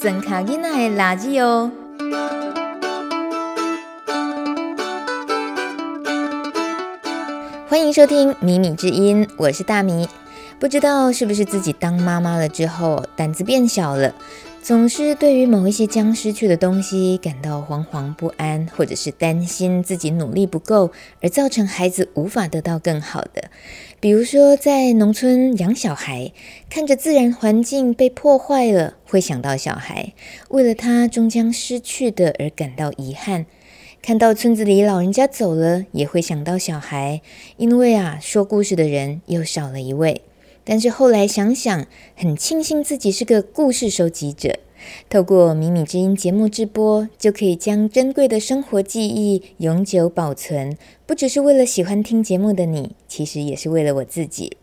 装卡囡仔的垃圾哦。欢迎收听《米米之音》，我是大米。不知道是不是自己当妈妈了之后，胆子变小了，总是对于某一些将失去的东西感到惶惶不安，或者是担心自己努力不够，而造成孩子无法得到更好的。比如说，在农村养小孩，看着自然环境被破坏了，会想到小孩，为了他终将失去的而感到遗憾。看到村子里老人家走了，也会想到小孩，因为啊，说故事的人又少了一位。但是后来想想，很庆幸自己是个故事收集者，透过《米米之音》节目直播，就可以将珍贵的生活记忆永久保存。不只是为了喜欢听节目的你，其实也是为了我自己。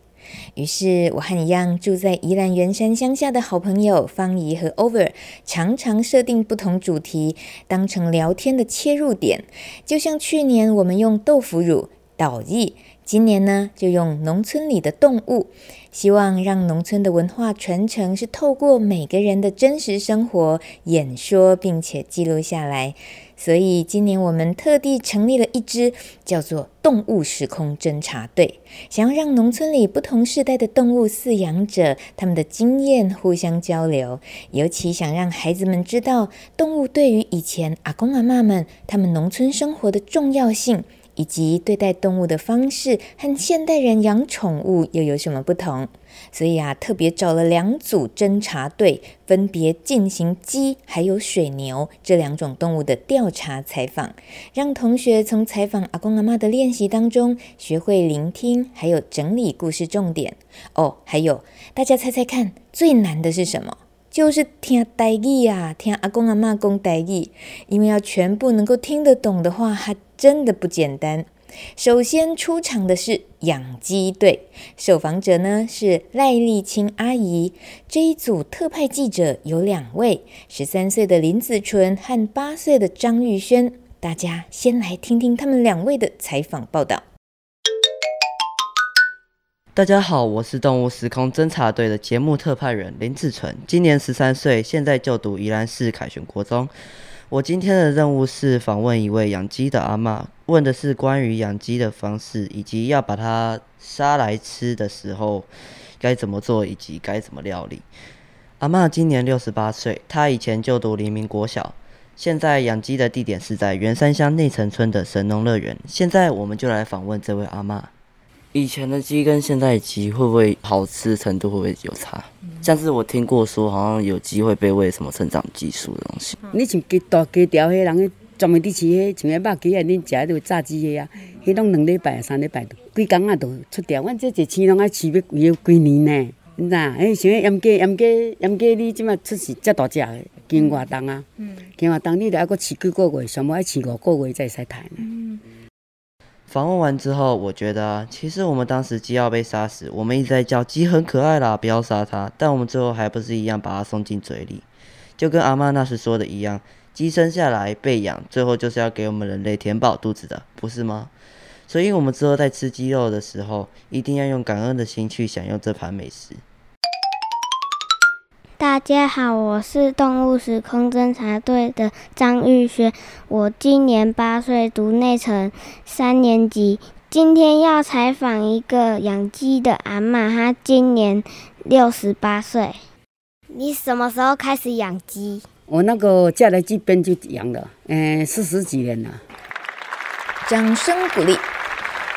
于是，我和一样住在宜兰员山乡下的好朋友方怡和 Over，常常设定不同主题，当成聊天的切入点。就像去年我们用豆腐乳导艺，今年呢就用农村里的动物，希望让农村的文化传承是透过每个人的真实生活演说，并且记录下来。所以今年我们特地成立了一支叫做“动物时空侦察队”，想要让农村里不同世代的动物饲养者他们的经验互相交流，尤其想让孩子们知道动物对于以前阿公阿嬷们他们农村生活的重要性。以及对待动物的方式和现代人养宠物又有什么不同？所以啊，特别找了两组侦查队，分别进行鸡还有水牛这两种动物的调查采访，让同学从采访阿公阿嬷的练习当中学会聆听，还有整理故事重点。哦，还有，大家猜猜看，最难的是什么？就是听台语啊，听阿公阿嬷讲台语，因为要全部能够听得懂的话，还真的不简单。首先出场的是养鸡队，受访者呢是赖丽清阿姨。这一组特派记者有两位，十三岁的林子纯和八岁的张玉轩。大家先来听听他们两位的采访报道。大家好，我是动物时空侦察队的节目特派员林志纯，今年十三岁，现在就读宜兰市凯旋国中。我今天的任务是访问一位养鸡的阿嬷，问的是关于养鸡的方式，以及要把它杀来吃的时候该怎么做，以及该怎么料理。阿嬷今年六十八岁，她以前就读黎明国小，现在养鸡的地点是在员山乡内城村的神农乐园。现在我们就来访问这位阿嬷。以前的鸡跟现在的鸡会不会好吃程度会不会有差？嗯、像是我听过说，好像有机会被喂什么成长激素的东西。你像鸡大鸡条，迄人专门伫饲迄，像迄肉鸡啊，恁食迄个炸鸡的啊，迄拢两礼拜、三礼拜，几工啊都出掉。阮这一饲拢爱饲要规规年呢，你知影？哎，像迄阉鸡、阉鸡、阉鸡，你即马出世遮大只的，经活动啊，经活动你着爱搁饲几个月，上尾爱饲五个月才会使杀呢。访问完之后，我觉得，其实我们当时鸡要被杀死，我们一直在叫鸡很可爱啦，不要杀它。但我们最后还不是一样把它送进嘴里，就跟阿妈那时说的一样，鸡生下来被养，最后就是要给我们人类填饱肚子的，不是吗？所以，我们之后在吃鸡肉的时候，一定要用感恩的心去享用这盘美食。大家好，我是动物时空侦察队的张玉轩，我今年八岁，读内城三年级。今天要采访一个养鸡的阿嬷，她今年六十八岁。你什么时候开始养鸡？我那个嫁来这边就养了，嗯、欸，四十几年了。掌声鼓励，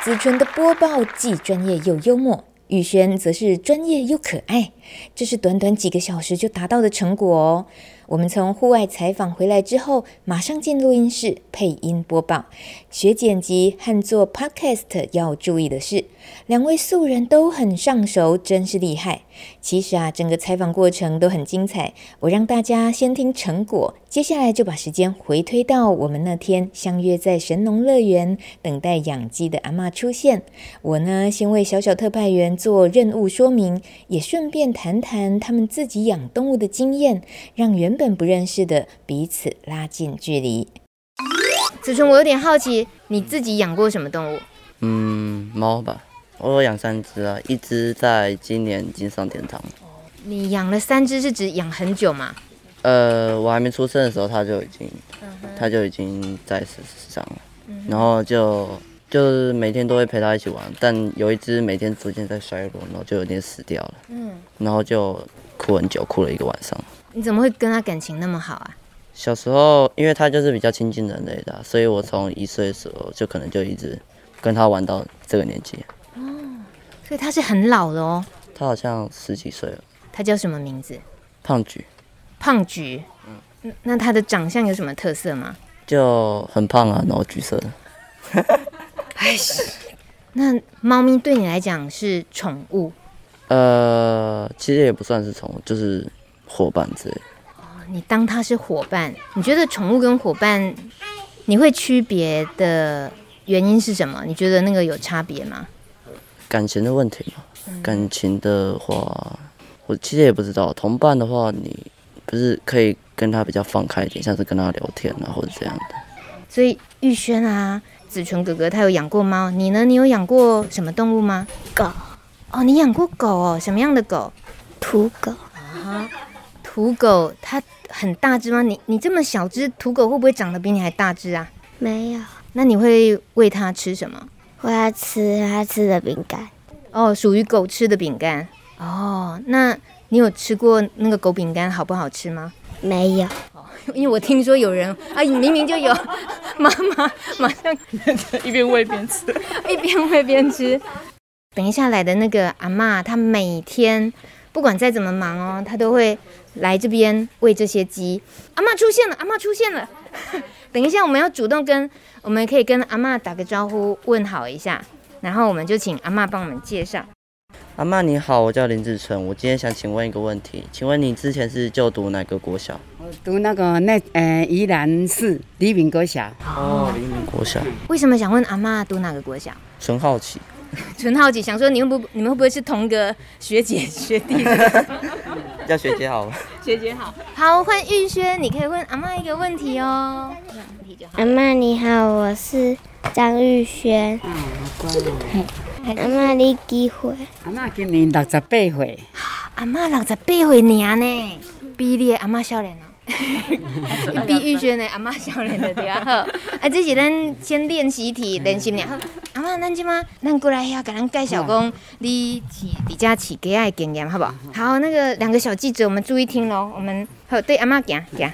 子纯的播报既专业又幽默。雨轩则是专业又可爱，这是短短几个小时就达到的成果哦。我们从户外采访回来之后，马上进录音室配音播报。学剪辑和做 podcast 要注意的是，两位素人都很上手，真是厉害。其实啊，整个采访过程都很精彩。我让大家先听成果，接下来就把时间回推到我们那天相约在神农乐园等待养鸡的阿嬷出现。我呢，先为小小特派员做任务说明，也顺便谈谈他们自己养动物的经验，让原本不认识的彼此拉近距离。子纯，我有点好奇，你自己养过什么动物？嗯，猫吧，我有养三只啊，一只在今年已经上天堂。你养了三只是指养很久吗？呃，我还没出生的时候，它就已经，他就已经在世上了。然后就就是每天都会陪它一起玩，但有一只每天逐渐在衰弱，然后就有点死掉了。嗯，然后就哭很久，哭了一个晚上。你怎么会跟他感情那么好啊？小时候，因为他就是比较亲近人类的，所以我从一岁的时候就可能就一直跟他玩到这个年纪。哦，所以他是很老的哦。他好像十几岁了。他叫什么名字？胖橘。胖橘。嗯。那他的长相有什么特色吗？就很胖啊，然后橘色的。哎，那猫咪对你来讲是宠物？呃，其实也不算是宠物，就是伙伴之类。你当它是伙伴，你觉得宠物跟伙伴，你会区别的原因是什么？你觉得那个有差别吗？感情的问题嘛。嗯、感情的话，我其实也不知道。同伴的话，你不是可以跟他比较放开一点，像是跟他聊天啊，或者这样的。所以玉轩啊，子纯哥哥他有养过猫，你呢？你有养过什么动物吗？狗。哦，你养过狗哦？什么样的狗？土狗。啊，土狗它。很大只吗？你你这么小只土狗会不会长得比你还大只啊？没有。那你会喂它吃什么？喂它吃它吃的饼干。哦，属于狗吃的饼干。哦，那你有吃过那个狗饼干好不好吃吗？没有。哦，因为我听说有人啊，明明就有，妈妈马上 一边喂边吃，一边喂边吃。等一下来的那个阿嬷，她每天不管再怎么忙哦，她都会。来这边喂这些鸡，阿妈出现了，阿妈出现了。等一下，我们要主动跟，我们可以跟阿妈打个招呼，问好一下，然后我们就请阿妈帮我们介绍。阿妈你好，我叫林志成，我今天想请问一个问题，请问你之前是就读哪个国小？我读那个那呃宜兰市黎明国小。哦，黎明国小。为什么想问阿妈读哪个国小？纯好奇。纯好奇，想说你们不，你们会不会是同个学姐学弟？叫学姐好。学姐好。好，换玉轩，你可以问阿妈一个问题哦。阿妈你好，我是张玉轩。嗯，好乖哦。阿妈你几岁？阿妈今年六十八岁。阿妈六十八岁年呢，比你的阿妈少年哦。比玉轩的阿嬷少年的对啊好。啊，这是咱先练习题，练习两。阿嬷，咱今嘛，咱过来遐，给咱介绍讲你饲你家饲鸡仔的经验，好不好？好，那个两个小记者，我们注意听喽。我们好对阿嬷讲讲。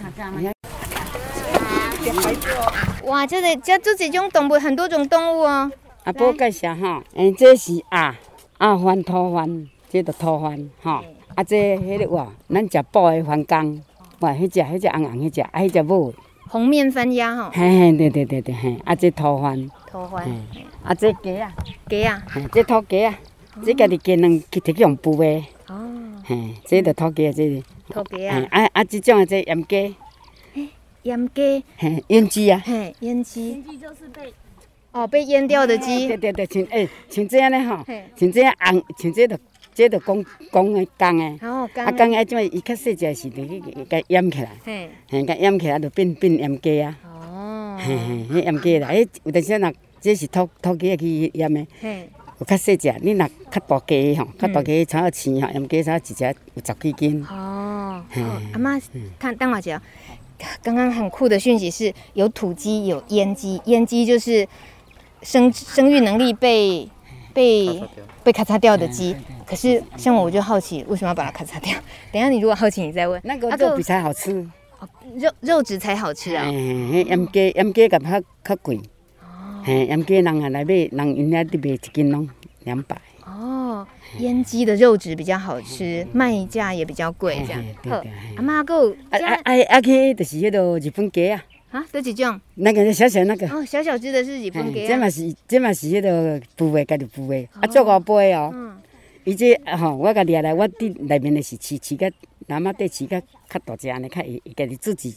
哇，这个这这几种动物，很多种动物哦。阿婆介绍哈，嗯，这是鸭，鸭番、土番，这个土番哈。啊，这迄个哇，咱食补的番芎。哇，迄只、迄只红红迄只，啊，迄只母。红面番鸭吼。嘿嘿，对对对对嘿，啊，这土番。土番。啊，这鸡啊。鸡啊。这土鸡啊，这家己鸡卵去摕去用孵的。哦。嘿，这个土鸡啊，这个。土鸡啊。啊啊，这种啊，这阉鸡。阉鸡。嘿，阉鸡啊。嘿，阉鸡。阉鸡就是被。哦，被阉掉的鸡。对对对，像诶，像这样的吼，像这样红，像这个。这就讲讲的公的，啊公的，种伊较细只是着去甲淹起来，嘿，甲淹起来就变变阉鸡啊。哦，嘿嘿，迄阉鸡啦，迄有阵时若这是土土鸡去淹的，嘿，有较细只，你若较大鸡吼，较大鸡差不多青吼，阉鸡差一只有十几斤。哦，阿妈，看等我一下，刚刚很酷的讯息是有土鸡，有阉鸡，阉鸡就是生生育能力被被被咔嚓掉。的鸡。可是像我，我就好奇，为什么要把它咔嚓掉？等下你如果好奇，你再问。那个肉比才好吃。哦，肉肉质才好吃啊。嘿，阉鸡盐鸡个较较贵。哦。嘿，阉鸡人啊来买，人因遐得卖一斤拢两百。哦，腌鸡的肉质比较好吃，卖价也比较贵，这样。好，阿妈够。啊啊啊啊！去就是迄个日本鸡啊。啊，都几种？那个小小那个。哦，小小只的是日本鸡。这嘛是这嘛是迄个部位，家己部位，啊，做五杯哦。嗯。伊这吼，我甲掠来，我伫内面的是饲饲甲，那么对饲甲较大只安尼，较会家己自己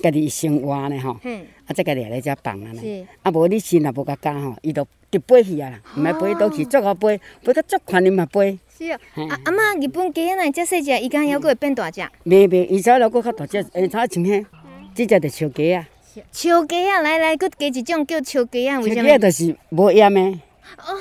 家己生活呢吼。嗯。啊，再甲掠来遮放安尼。是。啊，无你心若无甲教吼，伊就直飞去啊啦，毋爱飞倒去，足好飞，飞到足宽伊嘛飞。是哦。啊阿妈，日本鸡仔哪遮细只，伊敢还阁会变大只？袂袂，伊才犹阁较大只，诶，差像迄，即只着烧鸡啊。烧鸡啊，来来，阁加一种叫烧鸡啊，为什么？笑鸡就是无盐的。哦，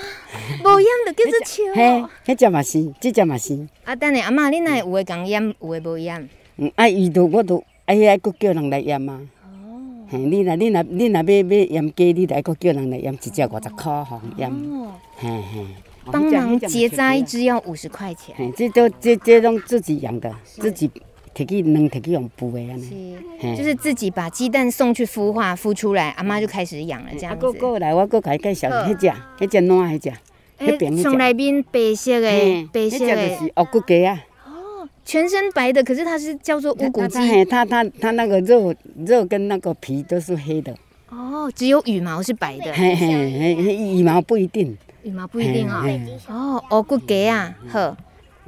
无盐就叫做笑。嘿，迄只嘛是，即只嘛是。啊，等下阿妈，你若有诶讲腌，有诶无腌？嗯，啊，伊都我都哎呀，佫叫人来腌啊。哦。嘿，你若你若你若要要腌鸡，你着爱佫叫人来腌，一只五十箍互验。哦。嘿嘿。帮忙结扎一只要五十块钱。嘿，这都这这拢自己养的，自己摕去卵摕去用孵的安尼。是。就是自己把鸡蛋送去孵化，孵出来，阿妈就开始养了，这样子。啊，过过来，我过甲伊介绍，迄只，迄只卵，迄只。诶，从内面白色的，白色的。是乌骨鸡啊。哦，全身白的，可是它是叫做乌骨鸡。它它它那个肉肉跟那个皮都是黑的。哦，只有羽毛是白的。嘿嘿嘿，羽毛不一定。羽毛不一定啊。哦，乌骨鸡啊，好。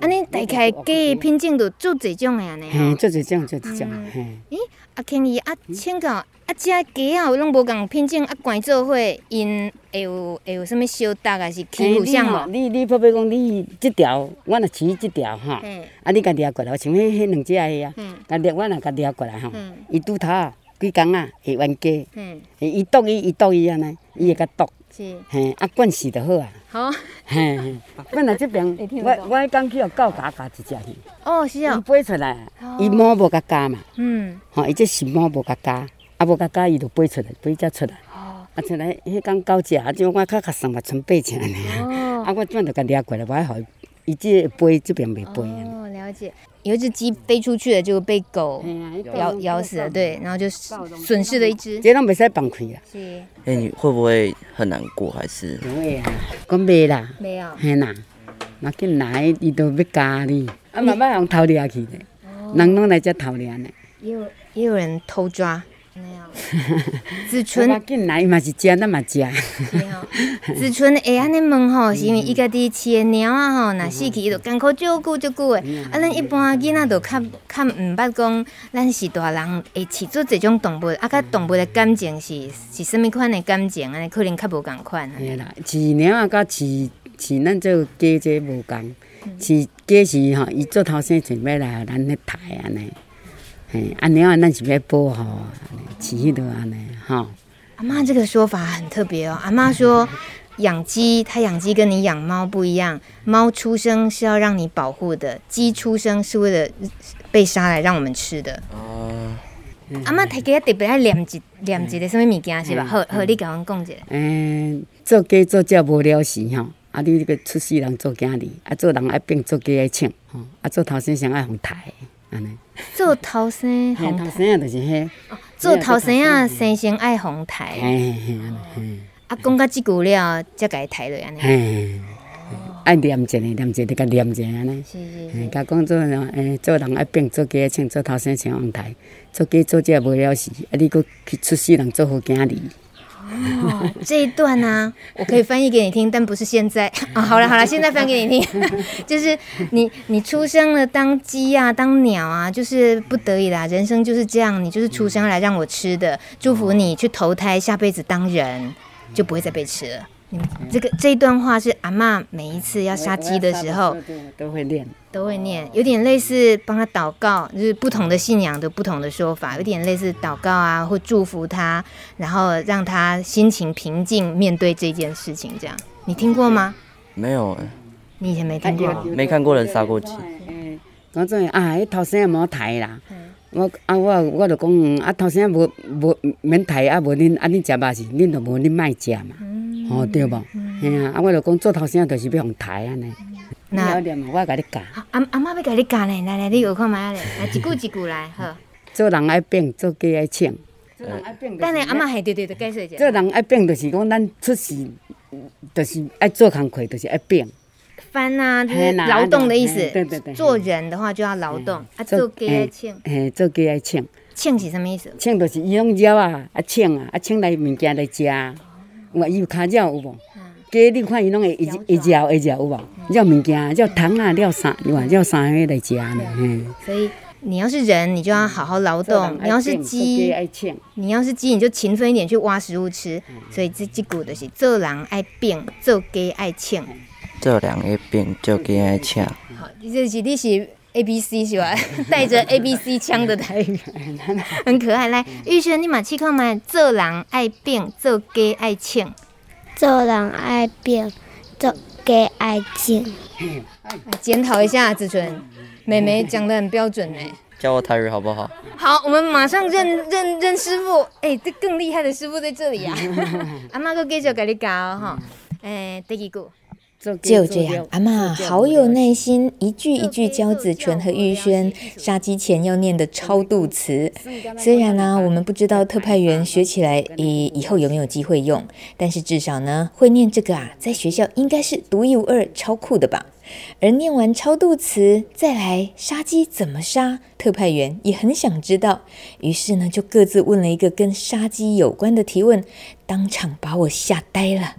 安尼大概鸡品种就做侪种的安尼。嘿，做侪种，做侪种。咦，阿肯伊啊，请教啊，遮鸡啊，拢无共品种啊，关做伙因会有会有啥物相搭还是欺负相无？你你，比如讲你即条，我若饲即条哈，啊，你家掠过来，像迄迄两只个啊，家掠我若家掠过来吼，伊拄头几工啊会冤家，伊毒伊伊毒伊安尼，伊会甲毒。是，嘿，啊，惯势就好啊。好，嘿，嘿，阮来这边，我我迄工去互狗咬咬一只去。哦，是啊。伊飞出来，伊毛无甲咬嘛。嗯。吼，伊这是毛无甲咬，啊无甲咬伊就飞出来，飞只出来。哦。啊出来，迄工狗食，啊就我较较送嘛，剩八只安尼啊。哦。啊，我转着甲掠过来，我爱互伊，伊这飞这边袂飞。哦，了解。有一只鸡飞出去了，就被狗咬咬死了，对，然后就损失了一只。这拢袂使放开啊。是。哎，你会不会很难过？还是？不会啊，讲没啦。没有。嘿啦，那紧来伊都要加你，啊，慢慢用偷掠去的，人拢来遮偷掠呢。也有也有人偷抓。子纯进来嘛是食，咱嘛食。子纯会安尼问吼，是因为伊家己饲的鸟啊吼，若死去伊就艰苦照顾照顾的。啊，咱一般囡仔就较较毋捌讲，咱是大人会饲做这种动物，啊，甲动物的感情是是甚物款的感情安尼，可能较无共款。嘿啦，饲猫啊，甲饲饲咱做鸡这无共，饲鸡是吼，伊做头生想要来咱咧刣安尼。嘿，阿娘啊，咱是要保护啊，饲迄落安尼吼。阿妈这个说法很特别哦。阿妈说，养鸡，她养鸡跟你养猫不一样。猫出生是要让你保护的，鸡出生是为了被杀来让我们吃的。哦。阿妈，他给特别爱念一念一个什么物件是吧？好好，你甲阮讲一下。嗯，做鸡做只无聊时吼，啊，你这个出世人做囝儿，啊，做人爱变做鸡爱请，吼，啊，做头生上爱红台。做头生，头生啊，就是迄。做头生啊，生先爱红台。啊，讲到即句了，才甲伊抬落安尼。爱念一下，念一下，就甲念一下安尼。是是是。甲讲做诶，做人爱变做鸡，请做头生请红台，做鸡做只无了事，啊，你佫去出世人做好囝儿。哦，这一段呢、我可以翻译给你听，但不是现在啊。好了好了，现在翻给你听，就是你你出生了当鸡啊，当鸟啊，就是不得已啦，人生就是这样，你就是出生来让我吃的，祝福你去投胎，下辈子当人，就不会再被吃了。这个这一段话是阿嬷每一次要杀鸡的时候都会念，都会念，有点类似帮他祷告，就是不同的信仰的不同的说法，有点类似祷告啊，或祝福他，然后让他心情平静面对这件事情。这样，你听过吗？没有，你以前没听过，没看过人杀过鸡。我这啊，伊头先也无抬啦，我啊我我就讲啊头先无无免抬啊，无恁啊恁食肉是恁就无恁卖食嘛。哦，对无？嘿啊，啊，我就讲做头生，就是要互刣安尼。那我甲你教。阿阿妈要甲你教呢，来来，你学看觅咧，来 一句一句来，好。做人爱变，做鸡爱请。等下阿妈系对对对，解释一下。做人爱变，就是讲咱出世，就是爱做工课，就是爱变。翻啊，就是劳动的意思。对对对。做人的话就要劳动，啊，做鸡爱请。嘿，做鸡爱请。请是什么意思？请就是伊拢鸟啊，啊请啊，啊请来物件来食。我伊有骹鸟有无？鸡你看伊拢会会会咬会咬有无？鸟物件，鸟糖啊，鸟啥？你看鸟啥个来食呢？嗯。所以你要是人，你就要好好劳动；你要是鸡，你要是鸡，你就勤奋一点去挖食物吃。所以这这句就是做人爱变，做鸡爱请。做人爱变，做鸡爱请。好，这是你是 A B C 是吧？带着 A B C 腔的台语，很可爱。来，玉轩，你马去看嘛。做人爱变，做鸡爱请。做人爱变，做鸡爱请。来检讨一下子纯，妹妹讲的很标准呢。教我台语好不好？好，我们马上认认认师傅。哎、欸，这更厉害的师傅在这里呀、啊！阿妈，继续给你教哈。哎，第几个？就这样，阿妈好有耐心，一句一句教子纯和玉轩杀鸡前要念的超度词。虽然呢、啊，我们不知道特派员学起来以以后有没有机会用，但是至少呢，会念这个啊，在学校应该是独一无二、超酷的吧。而念完超度词，再来杀鸡怎么杀？特派员也很想知道，于是呢，就各自问了一个跟杀鸡有关的提问，当场把我吓呆了。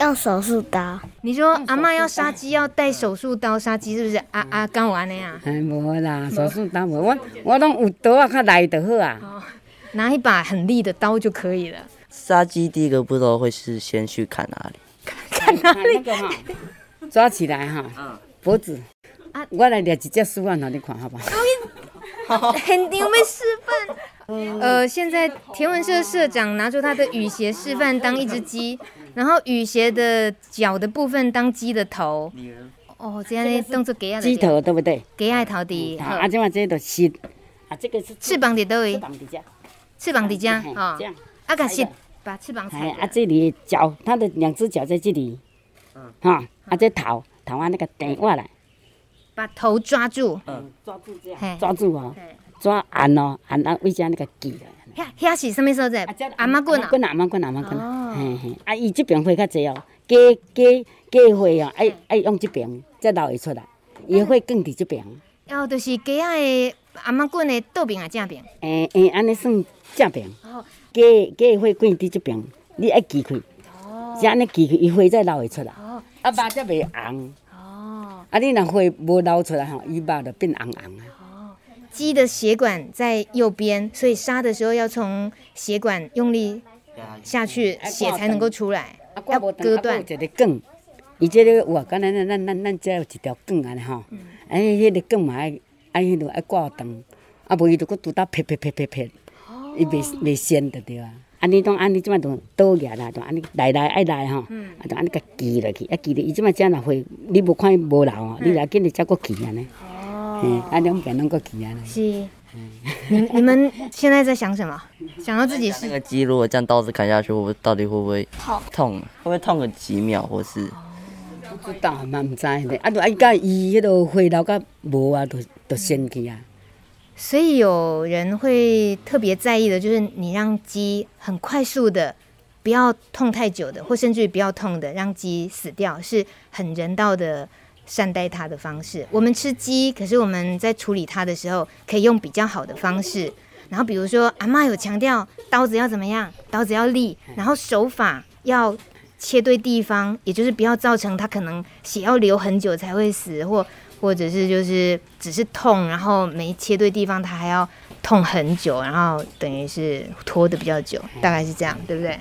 用手术刀。你说阿妈要杀鸡要带手术刀杀鸡，是不是？啊啊，刚完的呀？哎，无啦，手术刀无，我我拢有刀啊，较来就好啊。哦，拿一把很利的刀就可以了。杀鸡第一个步骤会是先去砍哪里？砍哪里？抓起来哈，脖子。啊，我来练一只示范，让你看好不好？好，肯定会示范。呃，现在田文社社长拿出他的雨鞋示范，当一只鸡，然后雨鞋的脚的部分当鸡的头。哦，这样的动作给啊。鸡头对不对？给爱头的。啊，这嘛这都是啊，这个是翅膀的都位。翅膀的家。翅膀的家，哈。啊，个是把翅膀踩。啊，这里脚，它的两只脚在这里。哈，啊，这头头啊那个顶过来，把头抓住。嗯，抓住这样。抓住啊。抓按咯，按啊，为啥那个记了？遐遐是什么所在？阿妈棍啊，棍阿妈棍阿妈棍。嘿嘿，啊，伊即边花较济哦，加加加花哦，爱爱用即边才流会出来，伊花更伫这边。哦，就是加个阿妈棍的倒边啊，正边。诶诶，安尼算正边。哦。加加花卷伫即边，你爱记开。哦。是安尼记开，伊花再流会出来。哦。啊，肉则袂红。哦。啊，你若花无流出来吼，伊肉就变红红啊。鸡的血管在右边，所以杀的时候要从血管用力下去，血才能够出来。要割断。一个梗，伊这个有啊，刚才咱咱咱咱这有一条梗安尼吼，哎，迄个梗嘛爱爱迄个爱挂断，啊，无伊就搁拄到啪啪啪啪啪，伊袂袂鲜的对啊。安尼当安尼即马种倒牙啦，种安尼来来爱来吼，啊，种安尼甲锯落去，啊锯落，伊即摆只若会，你无看伊无流啊，你来紧哩才搁锯安尼。嗯，啊，两边拢个记啊。是，你你们现在在想什么？想到自己是那个鸡，如果这样刀子砍下去，会到底会不会痛？痛，会不会痛个几秒，或是？不知道，嘛唔知咧。啊，就啊，伊甲伊迄个血流甲无啊，都都先去啊。所以有人会特别在意的，就是你让鸡很快速的，不要痛太久的，或甚至于不要痛的，让鸡死掉，是很人道的。善待它的方式，我们吃鸡，可是我们在处理它的时候，可以用比较好的方式。然后比如说，阿嬷有强调刀子要怎么样，刀子要利，然后手法要切对地方，也就是不要造成它可能血要流很久才会死，或或者是就是只是痛，然后没切对地方，它还要痛很久，然后等于是拖得比较久，大概是这样，对不对？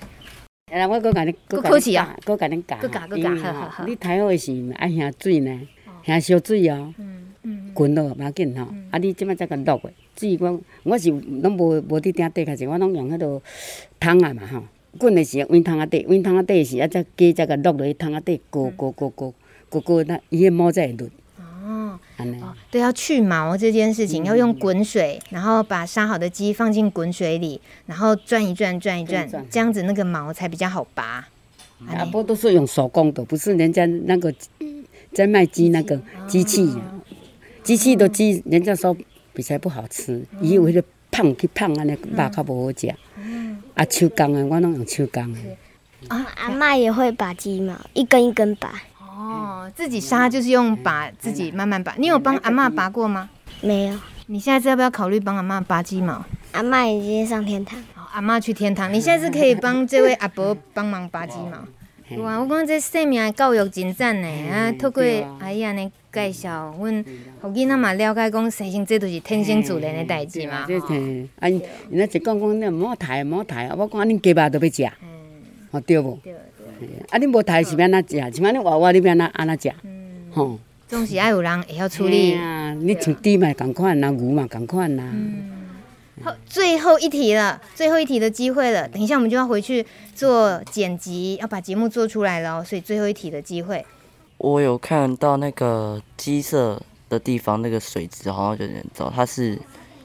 哎，我搁甲你，搁客气啊，搁甲你教，搁教搁教，好好好。你太好时爱下水呢，下烧水哦，滚咯，唔要紧吼。啊，你即摆才甲落去，水我我是拢无无伫鼎底开始我拢用迄个汤啊嘛吼。滚的时候，温汤啊底，温汤啊底时啊，则加再甲落落去汤啊底，过过过过过过，那伊个毛才会润。哦，对，要去毛这件事情，要用滚水，然后把杀好的鸡放进滚水里，然后转一转，转一转，这样子那个毛才比较好拔。啊，不都是用手工的，不是人家那个在卖鸡那个机器，机器的鸡，人家说比较不好吃，伊为了胖去胖安尼肉较不好吃。啊，手工的，我拢用手工的。啊，阿妈也会拔鸡毛，一根一根拔。哦，自己杀就是用拔自己慢慢拔。你有帮阿妈拔过吗？没有。你现在是要不要考虑帮阿妈拔鸡毛？阿妈已经上天堂。阿妈去天堂，你现在是可以帮这位阿伯帮忙拔鸡毛。哇，我讲这生命的教育真赞呢。啊，透过阿姨安尼介绍，阮互囡仔嘛了解讲生生这都是天生自然的代志嘛。这是，啊，人家一讲讲你唔好抬，唔好抬。我讲恁鸡肉都要食，哦对不？啊！你无台是要安怎食？像安尼娃娃你要安怎安怎食？吼，总是爱有人会晓处理。啊，你像猪嘛共款，那牛嘛共款呐。好，最后一题了，最后一题的机会了。等一下我们就要回去做剪辑，要把节目做出来了，所以最后一题的机会。我有看到那个鸡舍的地方那个水质好像有点糟，它是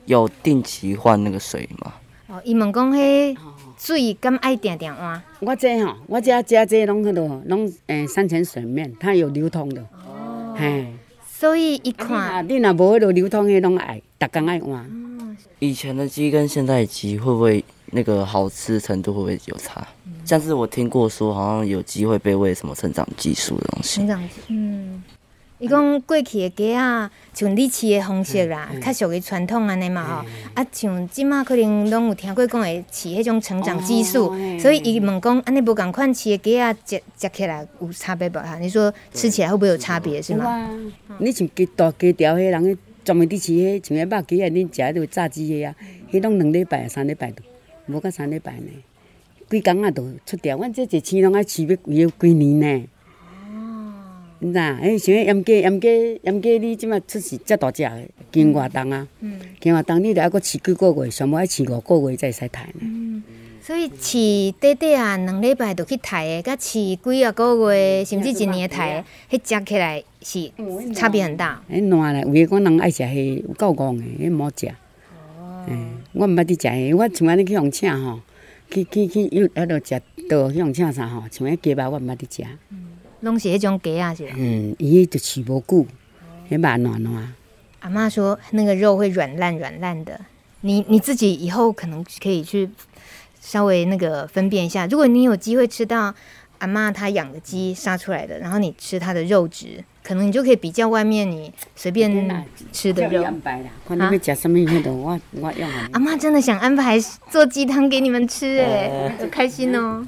有定期换那个水吗？哦，伊问讲，迄水敢爱定定换？我这吼，我这这这拢迄落，拢诶山泉水面，它有流通的。哦。嘿，所以一看，你若无迄落流通，的拢爱，逐工爱换。以前的鸡跟现在的鸡会不会那个好吃程度会不会有差？嗯、像是我听过说，好像有机会被喂什么成长激素的东西。成长激素，嗯。伊讲过去的鸡啊，像你饲的方式啦，较属于传统安尼嘛吼。啊，像即马可能拢有听过讲会饲迄种成长激素，哦、所以伊问讲安尼无共款饲的鸡啊，食食起来有差别无？哈，你说吃起来会不会有差别是吗？嗯、你像鸡大鸡条，迄人专门伫饲迄像迄肉鸡啊，恁食迄个炸鸡的啊，迄拢两礼拜、三礼拜都无到三礼拜呢，规工啊都出掉。阮这一饲拢爱饲要规规年呢。你知影？哎，像迄盐鸡、盐鸡、盐鸡，你即马出世遮大只个，经活动啊，经活动你着还佫饲几个月，上无爱饲五个月才会使刣呢。嗯，所以饲短短啊，两礼拜就去刣的，甲饲几啊个月，甚至一年刣个，迄食起来是差别很大。迄烂嘞，有诶讲人爱食迄有够戆诶，迄毋好食。哦。嗯，我毋捌伫食迄，我像安尼去互请吼，去去去有迄落食倒去互请啥吼，像迄鸡肉我毋捌伫食。拢是迄种鸡啊，是。嗯，伊就饲无久，迄肉烂烂。阿嬷说那个肉会软烂软烂的，你你自己以后可能可以去稍微那个分辨一下。如果你有机会吃到阿嬷她养的鸡杀出来的，然后你吃它的肉质，可能你就可以比较外面你随便吃的肉。啊？看你要吃什么样的，我我用。阿嬷真的想安排做鸡汤给你们吃，哎，好开心哦。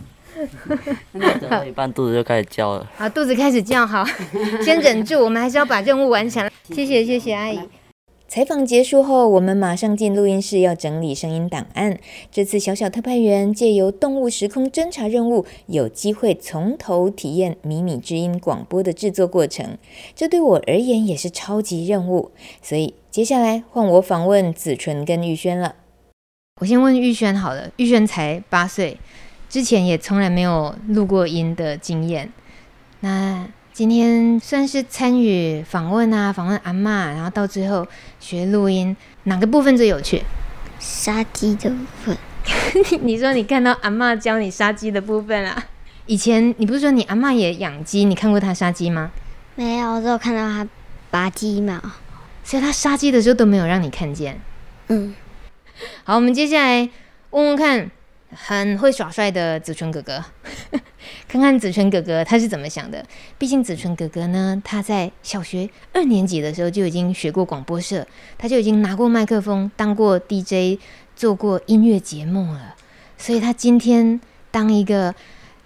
到一半肚子就开始叫了。好，肚子开始叫，好，先忍住，我们还是要把任务完成。谢谢，谢谢阿姨。采访结束后，我们马上进录音室要整理声音档案。这次小小特派员借由动物时空侦查任务，有机会从头体验迷你之音广播的制作过程，这对我而言也是超级任务。所以接下来换我访问子纯跟玉轩了。我先问玉轩好了，玉轩才八岁。之前也从来没有录过音的经验，那今天算是参与访问啊，访问阿嬷，然后到最后学录音，哪个部分最有趣？杀鸡的部分。你说你看到阿嬷教你杀鸡的部分啊？以前你不是说你阿嬷也养鸡，你看过她杀鸡吗？没有，我只有看到她拔鸡毛，所以她杀鸡的时候都没有让你看见。嗯，好，我们接下来问问看。很会耍帅的子春哥哥，看看子春哥哥他是怎么想的。毕竟子春哥哥呢，他在小学二年级的时候就已经学过广播社，他就已经拿过麦克风，当过 DJ，做过音乐节目了。所以他今天当一个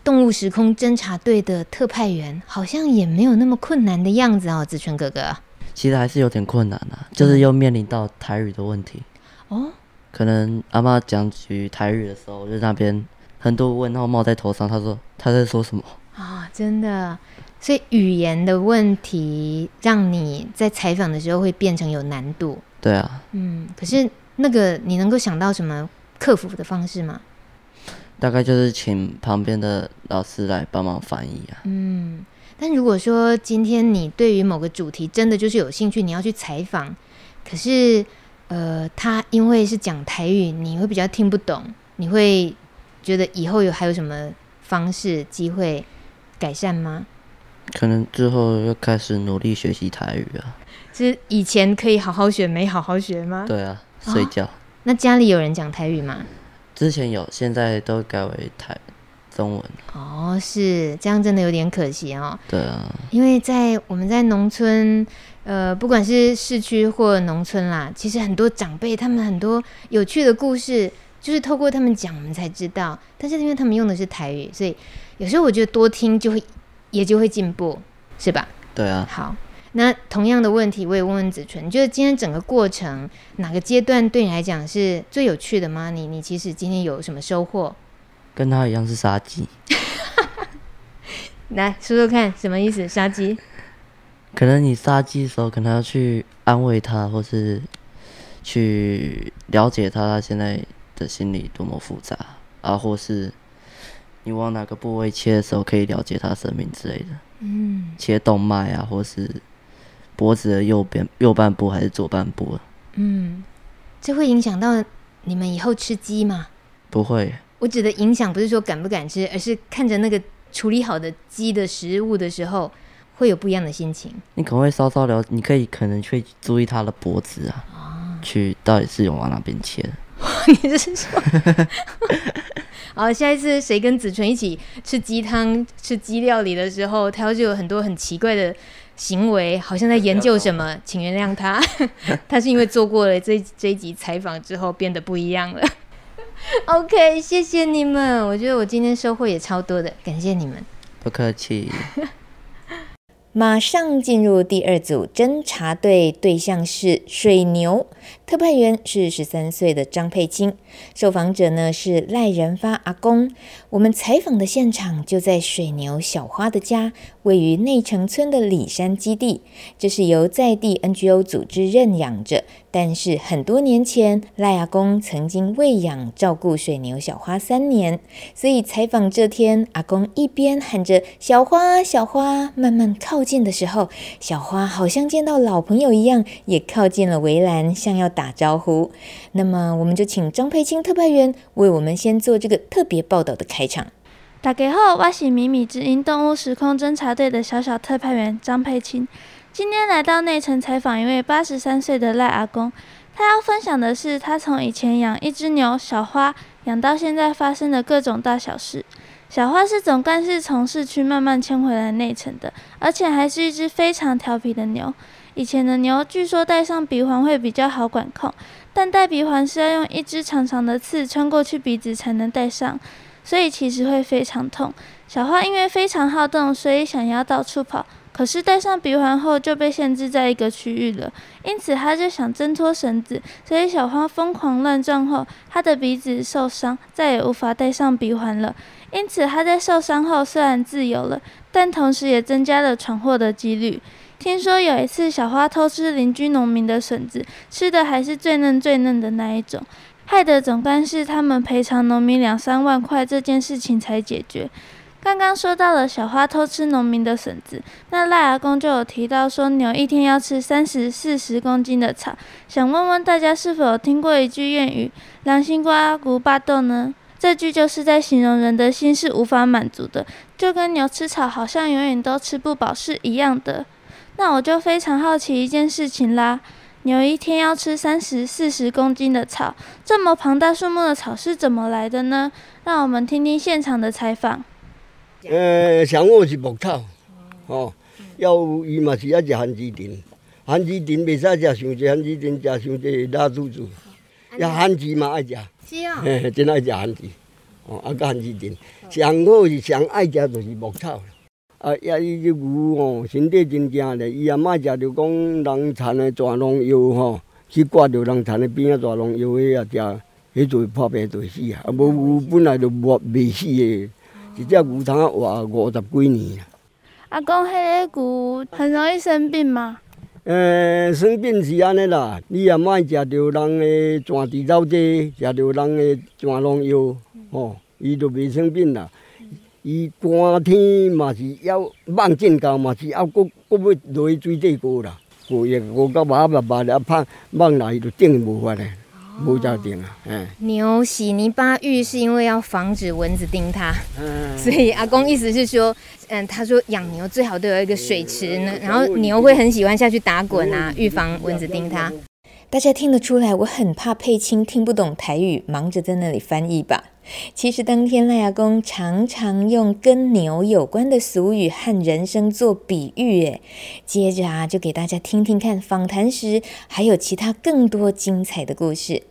动物时空侦察队的特派员，好像也没有那么困难的样子哦。子春哥哥，其实还是有点困难啊，就是又面临到台语的问题。哦。可能阿妈讲句台语的时候，就那边很多问号冒在头上。他说他在说什么啊？真的，所以语言的问题让你在采访的时候会变成有难度。对啊，嗯，可是那个你能够想到什么克服的方式吗？大概就是请旁边的老师来帮忙翻译啊。嗯，但如果说今天你对于某个主题真的就是有兴趣，你要去采访，可是。呃，他因为是讲台语，你会比较听不懂，你会觉得以后有还有什么方式机会改善吗？可能之后要开始努力学习台语啊。是以前可以好好学，没好好学吗？对啊，睡觉。哦，那家里有人讲台语吗？之前有，现在都改为台中文。哦，是这样，真的有点可惜哦。对啊，因为在我们在农村。呃，不管是市区或农村啦，其实很多长辈他们很多有趣的故事，就是透过他们讲，我们才知道。但是因为他们用的是台语，所以有时候我觉得多听就会也就会进步，是吧？对啊。好，那同样的问题我也问问子纯，你觉得今天整个过程哪个阶段对你来讲是最有趣的吗？你你其实今天有什么收获？跟他一样是杀鸡。来说说看，什么意思？杀鸡？可能你杀鸡的时候，可能要去安慰他，或是去了解他，他现在的心理多么复杂啊，或是你往哪个部位切的时候，可以了解他生命之类的。嗯，切动脉啊，或是脖子的右边右半部还是左半部。嗯，这会影响到你们以后吃鸡吗？不会。我指的影响不是说敢不敢吃，而是看着那个处理好的鸡的食物的时候，会有不一样的心情。你可能会稍稍聊，你可以可能去注意他的脖子啊，哦、去到底是有往哪边切。你这是说？好，下一次谁跟子纯一起吃鸡汤、吃鸡料理的时候，他就有很多很奇怪的行为，好像在研究什么，请原谅他。他是因为做过了这这一集采访之后变得不一样了。OK，谢谢你们，我觉得我今天收获也超多的，感谢你们。不客气。马上进入第二组侦查队，对象是水牛，特派员是十三岁的张佩青，受访者呢是赖仁发阿公。我们采访的现场就在水牛小花的家，位于内城村的里山基地，这是由在地 NGO 组织认养着。但是很多年前，赖阿公曾经喂养照顾水牛小花三年，所以采访这天，阿公一边喊着“小花，小花”，慢慢靠近的时候，小花好像见到老朋友一样，也靠近了围栏，像要打招呼。那么，我们就请张佩青特派员为我们先做这个特别报道的开场。大家好，我是米米之音动物时空侦查队的小小特派员张佩青。今天来到内城采访一位八十三岁的赖阿公，他要分享的是他从以前养一只牛小花，养到现在发生的各种大小事。小花是总干事从市区慢慢牵回来内城的，而且还是一只非常调皮的牛。以前的牛据说戴上鼻环会比较好管控，但戴鼻环是要用一只长长的刺穿过去鼻子才能戴上，所以其实会非常痛。小花因为非常好动，所以想要到处跑。可是戴上鼻环后就被限制在一个区域了，因此他就想挣脱绳子，所以小花疯狂乱撞后，他的鼻子受伤，再也无法戴上鼻环了。因此他在受伤后虽然自由了，但同时也增加了闯祸的几率。听说有一次小花偷吃邻居农民的笋子，吃的还是最嫩最嫩的那一种，害得总干事他们赔偿农民两三万块，这件事情才解决。刚刚说到了小花偷吃农民的笋子，那赖阿公就有提到说牛一天要吃三十四十公斤的草，想问问大家是否有听过一句谚语“良心瓜古巴豆”呢？这句就是在形容人的心是无法满足的，就跟牛吃草好像永远都吃不饱是一样的。那我就非常好奇一件事情啦，牛一天要吃三十四十公斤的草，这么庞大数目的草是怎么来的呢？让我们听听现场的采访。呃，上好是木头，哦，要伊嘛是要食番薯藤，番薯藤袂使食伤济，番薯藤食伤济拉肚子，要番薯嘛爱食，是哦，嘿，真爱食番薯，哦，啊，甲番薯藤，上好是上爱食就是木头，啊，也伊只牛吼身体真正咧，伊也莫食着讲人田的蛇农药吼，去挂着人田的边仔蛇农药，迄也食，迄就会破病就会死啊，啊无牛本来就无未死的。一只牛通啊活五十几年啊！阿公，迄个牛很容易生病吗？诶、欸，生病是安尼啦，你也莫食着人的蛇治草剂，食着人的蛇农药，吼，伊就袂生病啦。伊寒天嘛是要猛进到嘛是要搁搁要落去水底过啦，过也过到麻麻麻了，怕望来伊就顶无法咧。不叫钉啊！嗯，牛洗泥巴浴是因为要防止蚊子叮它，嗯，所以阿公意思是说，嗯，他说养牛最好都有一个水池呢，然后牛会很喜欢下去打滚啊，预防蚊子叮它。大家听得出来，我很怕佩青听不懂台语，忙着在那里翻译吧。其实当天赖阿公常常用跟牛有关的俗语和人生做比喻，诶，接着啊，就给大家听听看访谈时还有其他更多精彩的故事。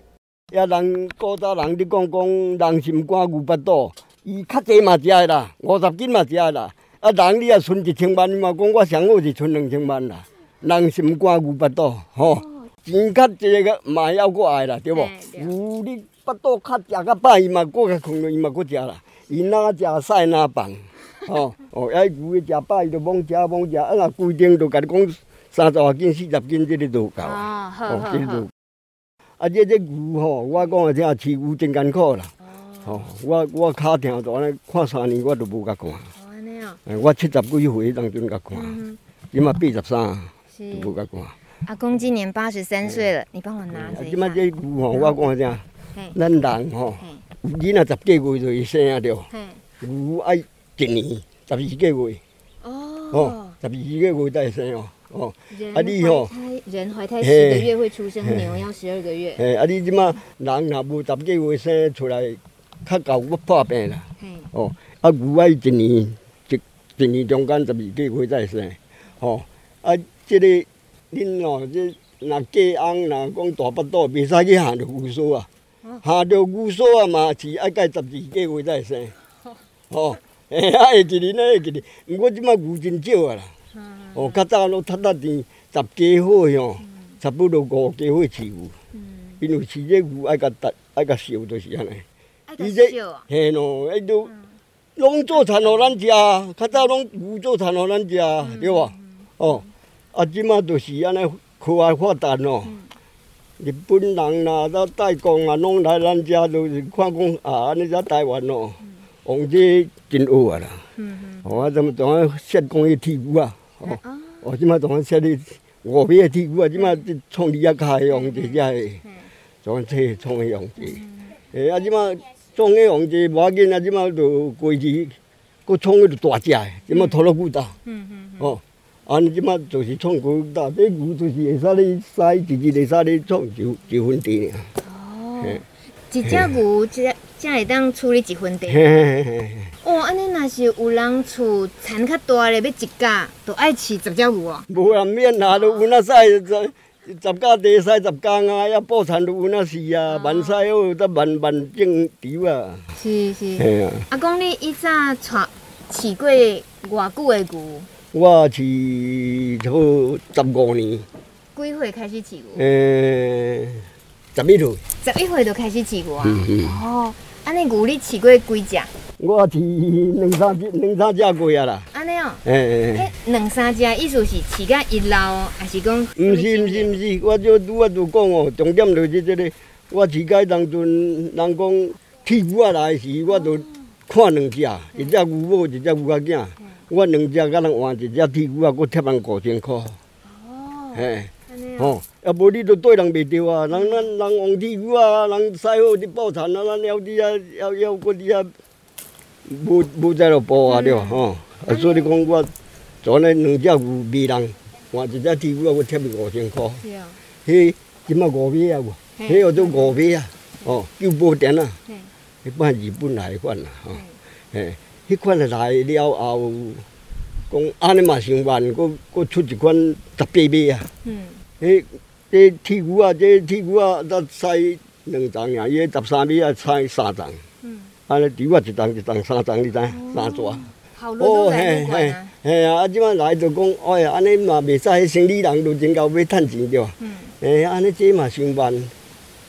呀人古早人咧讲讲，人心肝牛巴肚，伊较济嘛食的啦，五十斤嘛食的啦。啊，人你也存一千万你嘛，讲我上好是存两千万啦。人心肝牛巴肚，吼、哦，钱较济个嘛要过爱啦，对无？有你巴肚较食较饱，伊嘛过较困了，伊嘛过食啦。伊哪食屎哪放，吼哦，哎，牛伊食饱，伊就罔食罔食，啊，若规定就甲你讲三十外斤、四十斤，这个就够。哦，好好好。啊！这只牛吼，我讲诶，听饲牛真艰苦啦。哦。我我脚疼就安尼，看三年我都无甲看。哦，安尼哦。诶，我七十几岁当阵甲看，今嘛八十三。都无甲看。阿公今年八十三岁了，你帮我拿着一即摆下。这牛吼，我讲啥？嘿咱人吼，有囡仔十几个月就会生啊着，嘿。牛爱一年十二个月，哦。哦，，十二个月才会生哦，哦，人啊你吼人怀胎十个月会出生，牛要十二个月。嘿，啊你即马人若无十几个月生出来，较够要破病啦，哦，啊牛爱一年一一年中间十二个月才会生，哦，啊，即、个恁哦，即若嫁翁若讲大腹肚，袂使去行着牛梢啊，下着牛梢啊嘛是爱到十二个月才会生，哦，嘿，啊会记哩呢会记哩，毋过即马牛真少啊啦，哦，较早拢踢踢田十家伙吼，差不多五家伙饲牛，因为饲这牛爱甲逐爱甲烧就是安尼。爱伊这嘿喏，迄都拢做田互咱食，较早拢牛做田互咱食，对吧？哦，啊，即摆就是安尼科学发达咯。日本人啦，到代工啊，拢来咱遮，就是看讲啊，安尼遮台湾哦，王这真有啊啦。哦，啊，怎么怎么设讲迄铁牛啊？哦，哦，即马怎么设哩五尾的铁牛啊？即马这创哩啊开的王这遮的，怎么这创的王这？诶，啊，即马创的王这无要紧啊，即马就过去，佫创迄个大只的，即马拖了骨头。哦，安尼即马就是创骨头，这牛就是会使咧使，一日会使咧创一一分地尔。一只牛才才会当处理一分地。哦，安尼若是有人厝田较大咧，要一家，就爱饲十只牛哦。无啊免啦，都有那使十十家地使十家啊，遐补田都有那是啊，万使好，得万万种稻啊。是是。嘿啊，阿公，你以前带饲过偌久的牛？我饲差不多十五年，几岁开始饲牛？诶，十一岁。十一岁就开始饲牛啊？嗯嗯哦，安尼牛你饲过几只？我饲两三只两三只过啊啦，安尼哦。诶诶诶，迄两三只意思是饲甲一老，还是讲？毋是毋是毋是，我就我就讲哦，重点就是这个，我饲甲当阵人讲铁牛仔来时，我就看两只，一只牛母，一只牛仔囝，我两只甲人换一只铁牛啊，我贴人五千块，哦，嘿，安尼哦。哦，要无你都对人袂着啊，人咱人换铁牛啊，人西好啲补田啊，咱了伫啊，还还佫伫啊，无无在落补啊，对吧？吼，啊，所以讲我昨日两只牛卖人，换一只铁牛啊，我贴伊五千块。是啊。迄即马五米啊，无，迄号做五米啊，哦，叫宝典啊，嘿。迄摆日本来的款啦，吼，嘿，迄款来了后，讲安尼嘛上万，佫佫出一款十八米啊，嗯。迄这铁牛啊，这铁牛啊，才采两丛尔，伊迄十三米啊采三丛，嗯。安尼猪啊一丛一丛三丛，你知三纸。好多都来不管啊。嘿啊，啊，即马来就讲，哎呀，安尼嘛袂使，生理人就真够要趁钱对吧？嗯。诶，安尼这嘛上万，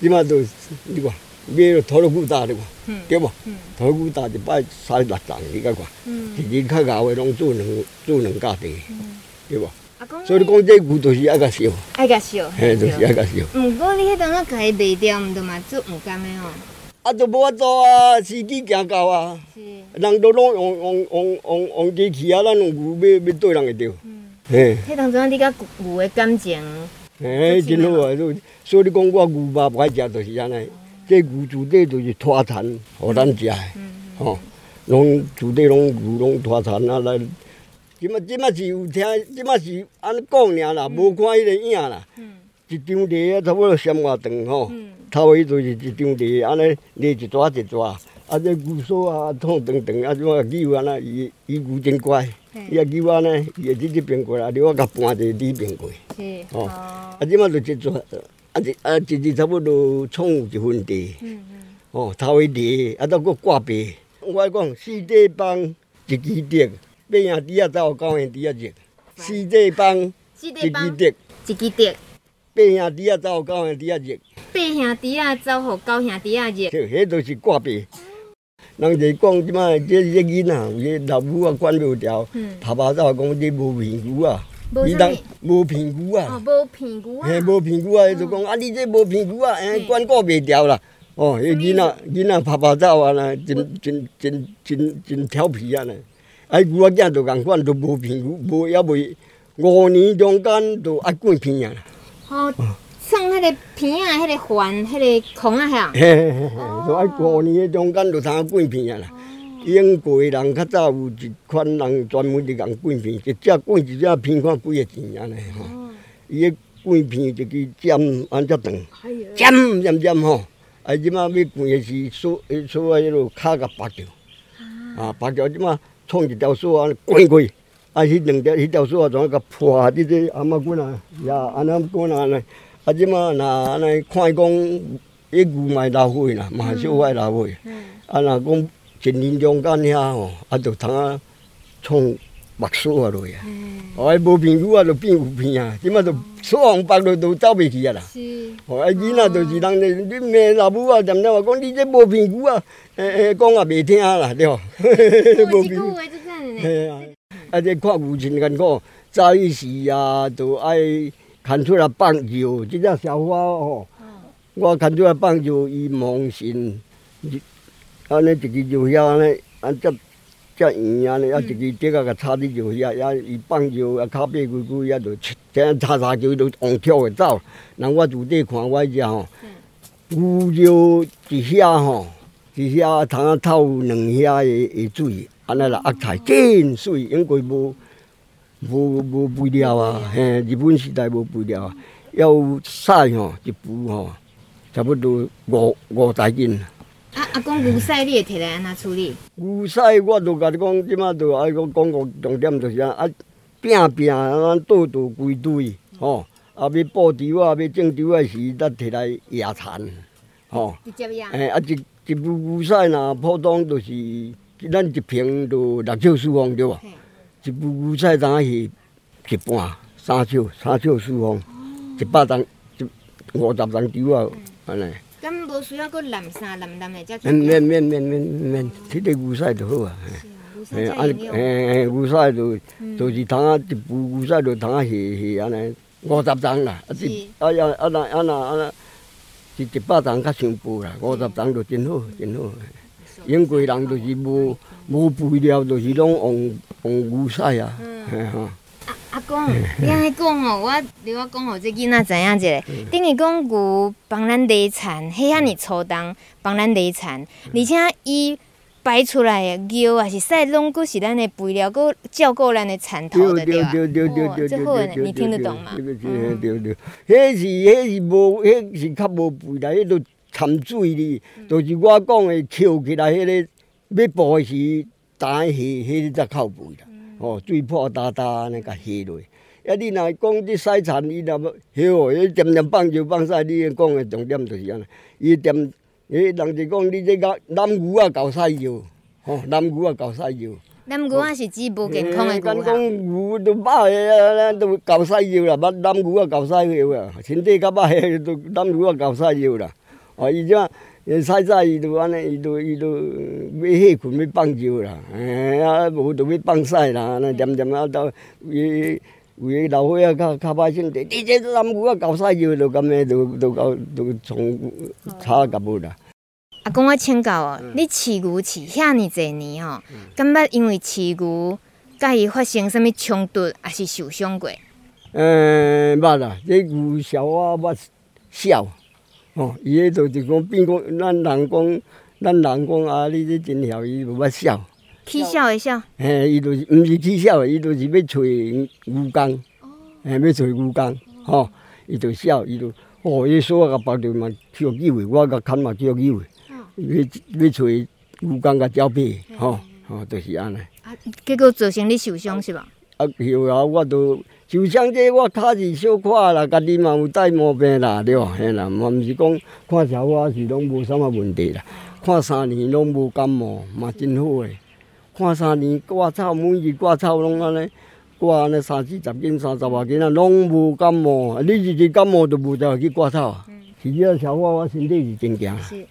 即马就你看，买了拖了骨大对吧？嗯对无？嗯拖了骨大一摆使六重，你甲看，嗯。一日较熬的拢做两做两家地，对无？所以你讲这牛就是爱甲烧，爱甲烧。嘿，就是爱甲烧。毋过你迄当仔家己卖掉，毋着嘛做毋甘的哦。啊，都无法做啊，司机行到啊，是。人都拢用用用用用机器啊，咱用牛要要对人会着。嘿。迄当阵你甲牛的感情，嘿，真好啊！所以讲我牛肉不爱食，就是安尼。这牛自底就是拖田，互咱食的，吼，拢自底拢牛拢拖田啊来。即马即马是有听，即马是安尼讲尔啦，无看迄个影啦。一张地啊，差不多三外长吼，头尾就是一张地，安尼犁一抓一抓。啊，这牛梢啊，痛长长啊，即马牛安尼，伊伊牛真乖，伊啊牛安尼，伊会伫即边过来，你我甲搬一个里边过。是。哦，啊，即马就一做，啊一啊一日差不多创有一份地。嗯嗯。哦，头一地，啊，再佫挂白。我讲四地帮一支竹，八兄弟啊才有九兄弟啊热。四地帮一支竹，一支竹。八兄弟啊才有九兄弟啊热。八兄弟啊走互九兄弟啊热。迄都是挂白。人就讲即马这这囡仔，这老母啊管袂牢，爸爸才讲你无面子啊。伊当无皮牛啊。哦，无皮牛啊。嘿，无皮牛啊，伊就讲啊，你这无皮牛啊，哎，管顾袂牢啦。哦，迄囡仔囡仔拍拍走啊，啦，真真真真真调皮啊呢。啊，牛仔囝就共款，都无皮牛，无也袂五年中间就爱滚片啊。哦，送迄个片啊，迄个环，迄个孔啊，吓。嘿嘿嘿，就爱五年中间就通滚片啊啦。英国的人较早有一款人专门伫共卷片，一只卷一只片，看几个钱安尼吼。伊个卷片就去尖安遮长，尖尖尖吼。啊，即马要卷诶是锁，锁啊迄落骹甲拔掉，啊拔掉即马创一条锁安尼卷过，啊，迄两条迄条锁啊，怎啊甲破？即个阿妈滚啊，呀，安尼滚啊安尼。啊，即马若安尼看伊讲，迄牛嘛会流血啦，嘛小可流血。啊，若讲。一年中间遐吼，啊，就通啊创目屎啊落啊，哦，无朋友啊，就变有片啊，即马就锁红白就都走袂去啊啦。是，哦，啊，囡仔就是人咧你骂老母啊，点点话讲你这无朋友啊，诶诶，讲也袂听啦，对 无？无片骨。系啊，啊，这看有钱艰苦，早时啊，就爱牵出来放尿，即只小花吼，我牵出来放尿，伊梦醒。安尼一支就遐安尼，啊，遮遮圆安尼，啊，一支竹啊，甲插伫就遐，遐伊放就啊，骹背龟龟，遐就这样插插就就往跳个走。人我自底看我只吼，牛肉一遐吼，一遐通啊透两遐的的水，安尼啦，压菜真水，应该无无无肥料啊，嘿，日本时代无肥料啊，要晒吼一步吼，差不多五五十斤。啊，阿公牛屎你会摕来安怎处理？牛屎我都甲你讲，即马都爱讲讲个重点就是啊，拼拼啊，倒倒规堆吼，啊要布丢啊，要种丢啊时，咱摕来野田，吼。直接压。诶，啊一一部牛屎若普通就是咱一瓶着六小四方对吧？一部牛屎当啊是一半三小三小四方，一百担一五十担丢啊，安尼。咁无需要搁淋衫淋淋的，免免免免免免，摕个牛屎就好啊。诶，啊，诶诶，牛屎就就是通啊，一部牛屎就通啊，是是安尼五十担啦。啊，一啊呀啊那啊那啊那，一一百担较上薄啦，五十担就真好真好。英国人就是无无肥料，就是拢用用牛屎啊，吓吓。讲，你安尼讲哦，我你我讲，互这囡仔知影一下。等于讲牛帮咱犁田，迄遐尔粗重，帮咱犁田，而且伊摆出来的尿啊，是屎，拢佫是咱的肥料，佫照顾咱的田土的对吧？哦，这好诶，你听得懂吗？对对对，迄是迄是无，迄是较无肥啦，迄都掺水哩，就是我讲的翘起来迄个要播的时，打下迄个才靠肥啦。哦，水破大大安尼甲下落，啊！你若讲啲西田，伊若要许哦，伊点点放就放晒。你讲诶重点就是安尼，伊点，伊人就讲你这个南牛啊，搞晒尿，吼，南牛啊，搞晒药。南牛啊，是指无健康诶牛啊。讲牛都歹诶，都搞晒尿啦，把南牛啊搞晒药啊，身体较歹诶，都南牛啊搞晒尿啦。哦，伊只。诶，采早伊就安尼，伊就伊就要歇困要放尿啦，诶啊无就要放屎啦，安尼点点啊到伊有诶老岁仔较较歹性，你这南牛啊搞屎尿就咁诶，就就搞就从差甲无啦。阿公我请教哦，你饲牛饲遐尔侪年吼，感觉因为饲牛甲伊发生啥物冲突，还是受伤过？诶，捌啦，这牛小啊捌小。哦，伊迄就是讲变讲，咱人讲，咱人讲啊，你这真晓，伊无捌笑。起痟会痟？嘿，伊就是毋是起痟，伊就是要找牛工，嘿，要找牛工，吼，伊就笑，伊就，哦，伊说啊，甲别着嘛，叫机会，我甲牵嘛叫机会，要要找牛工甲交配，吼，吼，就是安尼。啊，结果造成你受伤是吧？啊，有啊，我都。就像这我脚是小可啦，家己嘛有带毛病啦，对吧？嘿啦，嘛毋是讲看小可是拢无啥物问题啦。看三年拢无感冒，嘛真好诶。看三年挂草，每日挂草拢安尼挂安尼三四十斤、三十外斤啊，拢无感冒。你一日感冒都无得去挂草。是只小我我身体是真强。是。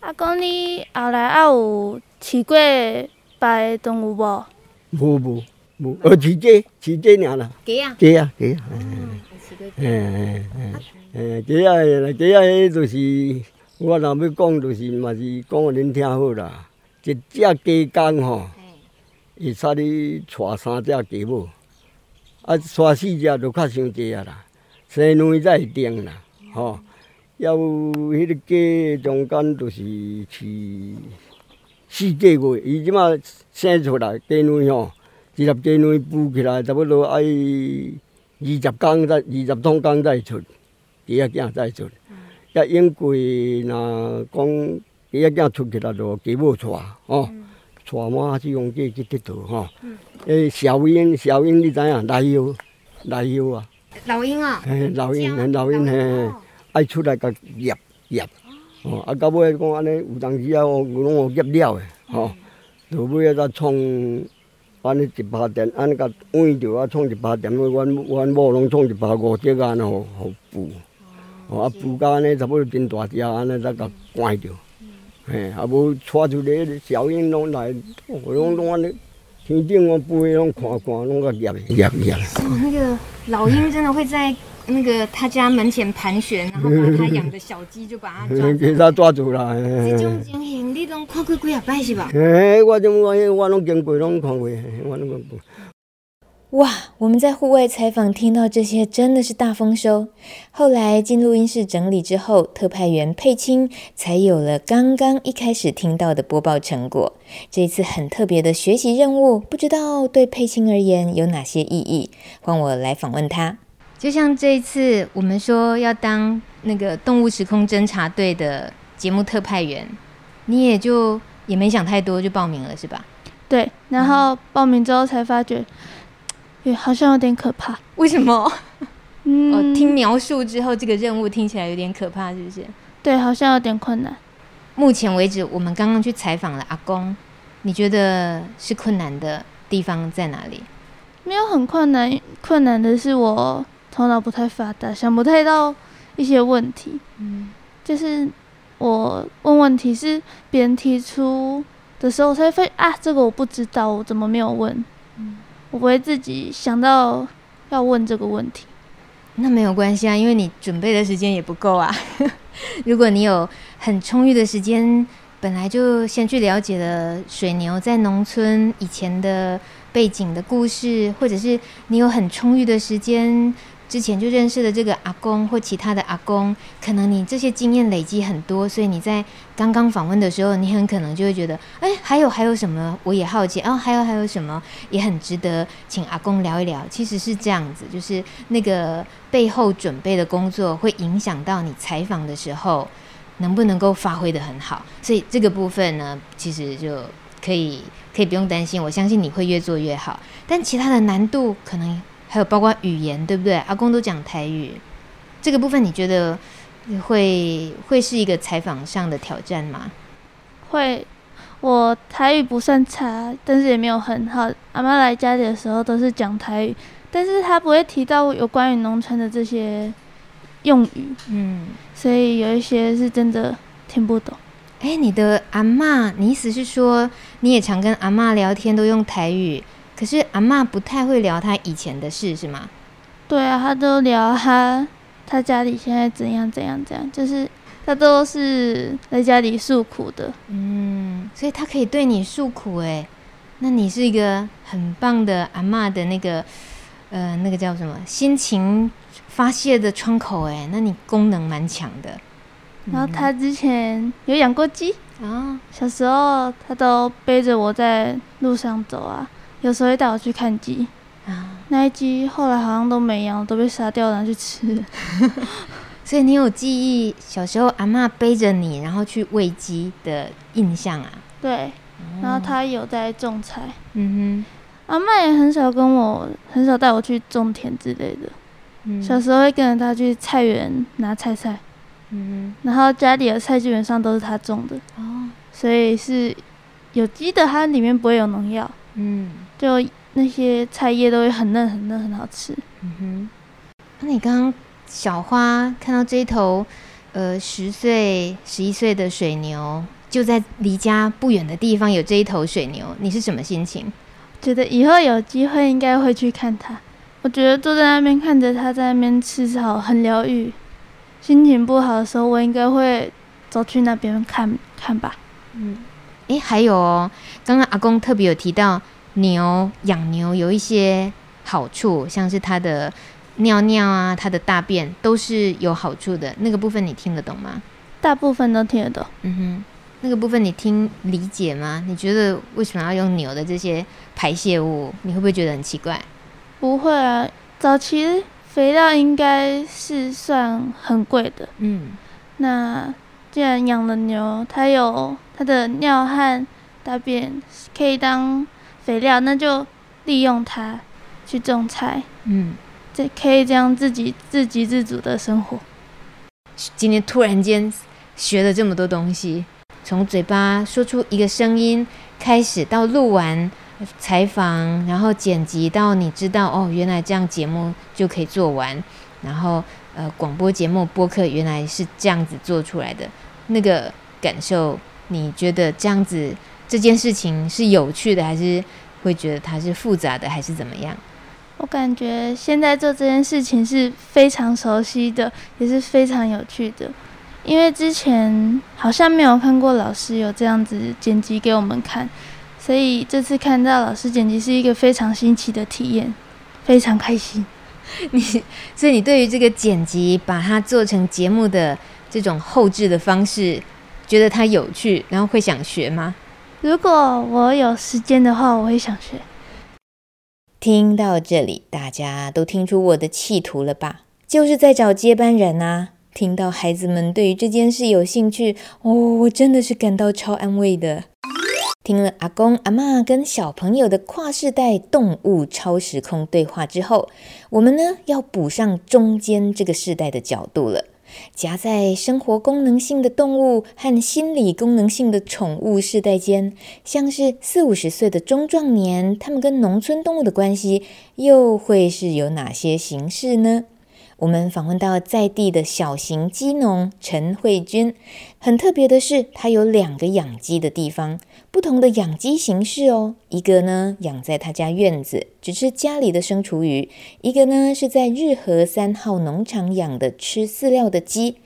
阿公，你后来还有饲过别的动物无？无无。无，呃，饲鸡，饲鸡尔啦。鸡啊？鸡啊，鸡啊。嗯，嗯嗯嗯嗯，鸡啊，鸡啊，迄就是我若要讲，就是嘛是讲互恁听好啦。一只鸡公吼，会使你娶三只鸡母，啊，娶四只就较伤济啊啦，生卵才会定啦，吼、哦。要有迄个鸡中间就是饲四个月，伊即马生出来鸡卵吼，一粒鸡卵孵起来差不多爱二十工才二十桶工才出，第二囝才出。也因为若讲第二囝出去了就鸡母带，吼，带满四公鸡去佚佗吼。诶，小鹰小鹰你知影？来油来油啊。老鹰啊。嘿，老鹰，老鹰嘿。爱出来甲腌腌，哦，啊到尾讲安尼有当时啊，有拢有腌了的，吼，到尾啊再创安尼一百点，安尼甲换着啊，创一百点，阮阮某拢创一百五只啊，安尼互互孵，哦啊孵到安尼差不多真大只，安尼才甲关着，嘿，啊无带出来小鹰拢来，拢拢安尼。天顶我飞，拢看看，拢个腌腌腌。哦，那个老鹰真的会在那个他家门前盘旋，然后把他养的小鸡就把它抓，给他抓住了。这种情形你拢看过几啊摆是吧？哎，我种我我拢经过，拢看过，我拢看过。哇，我们在户外采访听到这些真的是大丰收。后来进录音室整理之后，特派员佩青才有了刚刚一开始听到的播报成果。这一次很特别的学习任务，不知道对佩青而言有哪些意义？换我来访问他。就像这一次我们说要当那个动物时空侦察队的节目特派员，你也就也没想太多就报名了是吧？对，然后报名之后才发觉。对，好像有点可怕。为什么？嗯，我听描述之后，这个任务听起来有点可怕，是不是？对，好像有点困难。目前为止，我们刚刚去采访了阿公，你觉得是困难的地方在哪里？没有很困难，困难的是我头脑不太发达，想不太到一些问题。嗯，就是我问问题是别人提出的时候，我才发现啊，这个我不知道，我怎么没有问？嗯。我不会自己想到要问这个问题，那没有关系啊，因为你准备的时间也不够啊。如果你有很充裕的时间，本来就先去了解了水牛在农村以前的背景的故事，或者是你有很充裕的时间。之前就认识的这个阿公或其他的阿公，可能你这些经验累积很多，所以你在刚刚访问的时候，你很可能就会觉得，哎，还有还有什么？我也好奇哦，还有还有什么也很值得请阿公聊一聊。其实是这样子，就是那个背后准备的工作会影响到你采访的时候能不能够发挥得很好。所以这个部分呢，其实就可以可以不用担心，我相信你会越做越好。但其他的难度可能。还有包括语言，对不对？阿公都讲台语，这个部分你觉得会会是一个采访上的挑战吗？会，我台语不算差，但是也没有很好。阿妈来家里的时候都是讲台语，但是她不会提到有关于农村的这些用语，嗯，所以有一些是真的听不懂。哎，你的阿妈，你意思是说你也常跟阿妈聊天都用台语？可是阿嬷不太会聊她以前的事，是吗？对啊，她都聊她，她家里现在怎样怎样怎样，就是她都是在家里诉苦的。嗯，所以她可以对你诉苦诶，那你是一个很棒的阿嬷的那个，呃，那个叫什么？心情发泄的窗口诶，那你功能蛮强的。然后他之前有养过鸡啊，小时候他都背着我在路上走啊。有时候会带我去看鸡，啊，那一鸡后来好像都没养，都被杀掉拿去吃。所以你有记忆小时候阿嬷背着你，然后去喂鸡的印象啊？对，然后他有在种菜。嗯哼，阿妈也很少跟我，很少带我去种田之类的。嗯，小时候会跟着他去菜园拿菜菜。嗯哼，然后家里的菜基本上都是他种的。哦，所以是有机的，它里面不会有农药。嗯。就那些菜叶都会很嫩很嫩，很好吃。嗯哼，那你刚刚小花看到这一头，呃，十岁、十一岁的水牛，就在离家不远的地方有这一头水牛，你是什么心情？觉得以后有机会应该会去看它。我觉得坐在那边看着它在那边吃草很疗愈。心情不好的时候，我应该会走去那边看看吧。嗯，诶，还有哦，刚刚阿公特别有提到。牛养牛有一些好处，像是它的尿尿啊、它的大便都是有好处的。那个部分你听得懂吗？大部分都听得懂。嗯哼，那个部分你听理解吗？你觉得为什么要用牛的这些排泄物？你会不会觉得很奇怪？不会啊，早期肥料应该是算很贵的。嗯，那既然养了牛，它有它的尿和大便可以当肥料，那就利用它去种菜。嗯，这可以这样自己自给自足的生活。今天突然间学了这么多东西，从嘴巴说出一个声音开始，到录完采访，然后剪辑到你知道哦，原来这样节目就可以做完，然后呃，广播节目播客原来是这样子做出来的，那个感受，你觉得这样子这件事情是有趣的，还是会觉得它是复杂的，还是怎么样？我感觉现在做这件事情是非常熟悉的，也是非常有趣的，因为之前好像没有看过老师有这样子剪辑给我们看，所以这次看到老师剪辑是一个非常新奇的体验，非常开心。你所以你对于这个剪辑，把它做成节目的这种后置的方式，觉得它有趣，然后会想学吗？如果我有时间的话，我会想学。听到这里，大家都听出我的企图了吧？就是在找接班人啊！听到孩子们对于这件事有兴趣，哦，我真的是感到超安慰的。听了阿公阿嬷跟小朋友的跨世代动物超时空对话之后，我们呢要补上中间这个世代的角度了。夹在生活功能性的动物和心理功能性的宠物世代间，像是四五十岁的中壮年，他们跟农村动物的关系又会是有哪些形式呢？我们访问到在地的小型鸡农陈慧君，很特别的是，他有两个养鸡的地方，不同的养鸡形式哦。一个呢养在他家院子，只吃家里的生厨余；一个呢是在日和三号农场养的吃饲料的鸡。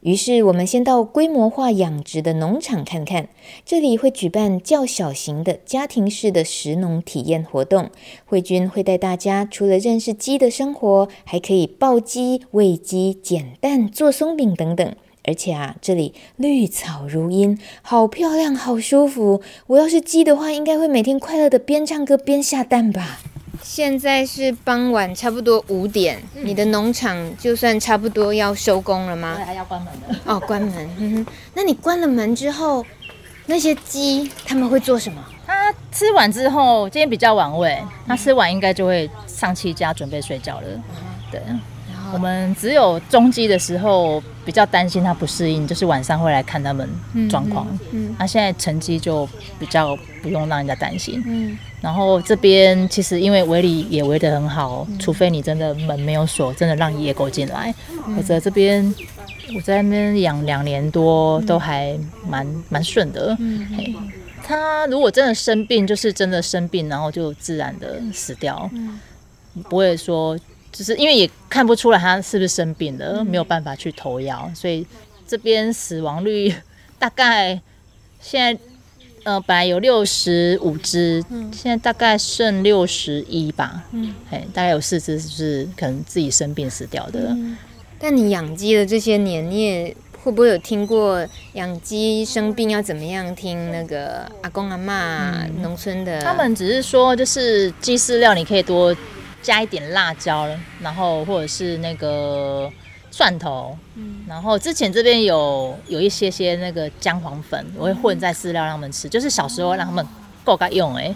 于是我们先到规模化养殖的农场看看，这里会举办较小型的家庭式的食农体验活动。慧君会带大家除了认识鸡的生活，还可以抱鸡、喂鸡、捡蛋、做松饼等等。而且啊，这里绿草如茵，好漂亮，好舒服。我要是鸡的话，应该会每天快乐的边唱歌边下蛋吧。现在是傍晚，差不多五点。嗯、你的农场就算差不多要收工了吗？对，还要关门的。哦，关门。嗯哼，那你关了门之后，那些鸡他们会做什么？它吃完之后，今天比较晚喂，它吃完应该就会上气家准备睡觉了。嗯、对。我们只有中鸡的时候比较担心它不适应，就是晚上会来看他们状况。嗯，那、嗯啊、现在成鸡就比较不用让人家担心。嗯，然后这边其实因为围里也围得很好，嗯、除非你真的门没有锁，真的让野狗进来。否则、嗯、这边我在那边养两年多，都还蛮蛮顺的。嗯，嘿，它如果真的生病，就是真的生病，然后就自然的死掉，嗯、不会说。就是因为也看不出来他是不是生病了，没有办法去投药，所以这边死亡率大概现在呃本来有六十五只，现在大概剩六十一吧，嗯，哎，大概有四只是可能自己生病死掉的。嗯，但你养鸡的这些年，你也会不会有听过养鸡生病要怎么样？听那个阿公阿嬷农村的，他们只是说就是鸡饲料你可以多。加一点辣椒，然后或者是那个蒜头，嗯，然后之前这边有有一些些那个姜黄粉，我会混在饲料让他们吃，就是小时候让他们够该用哎，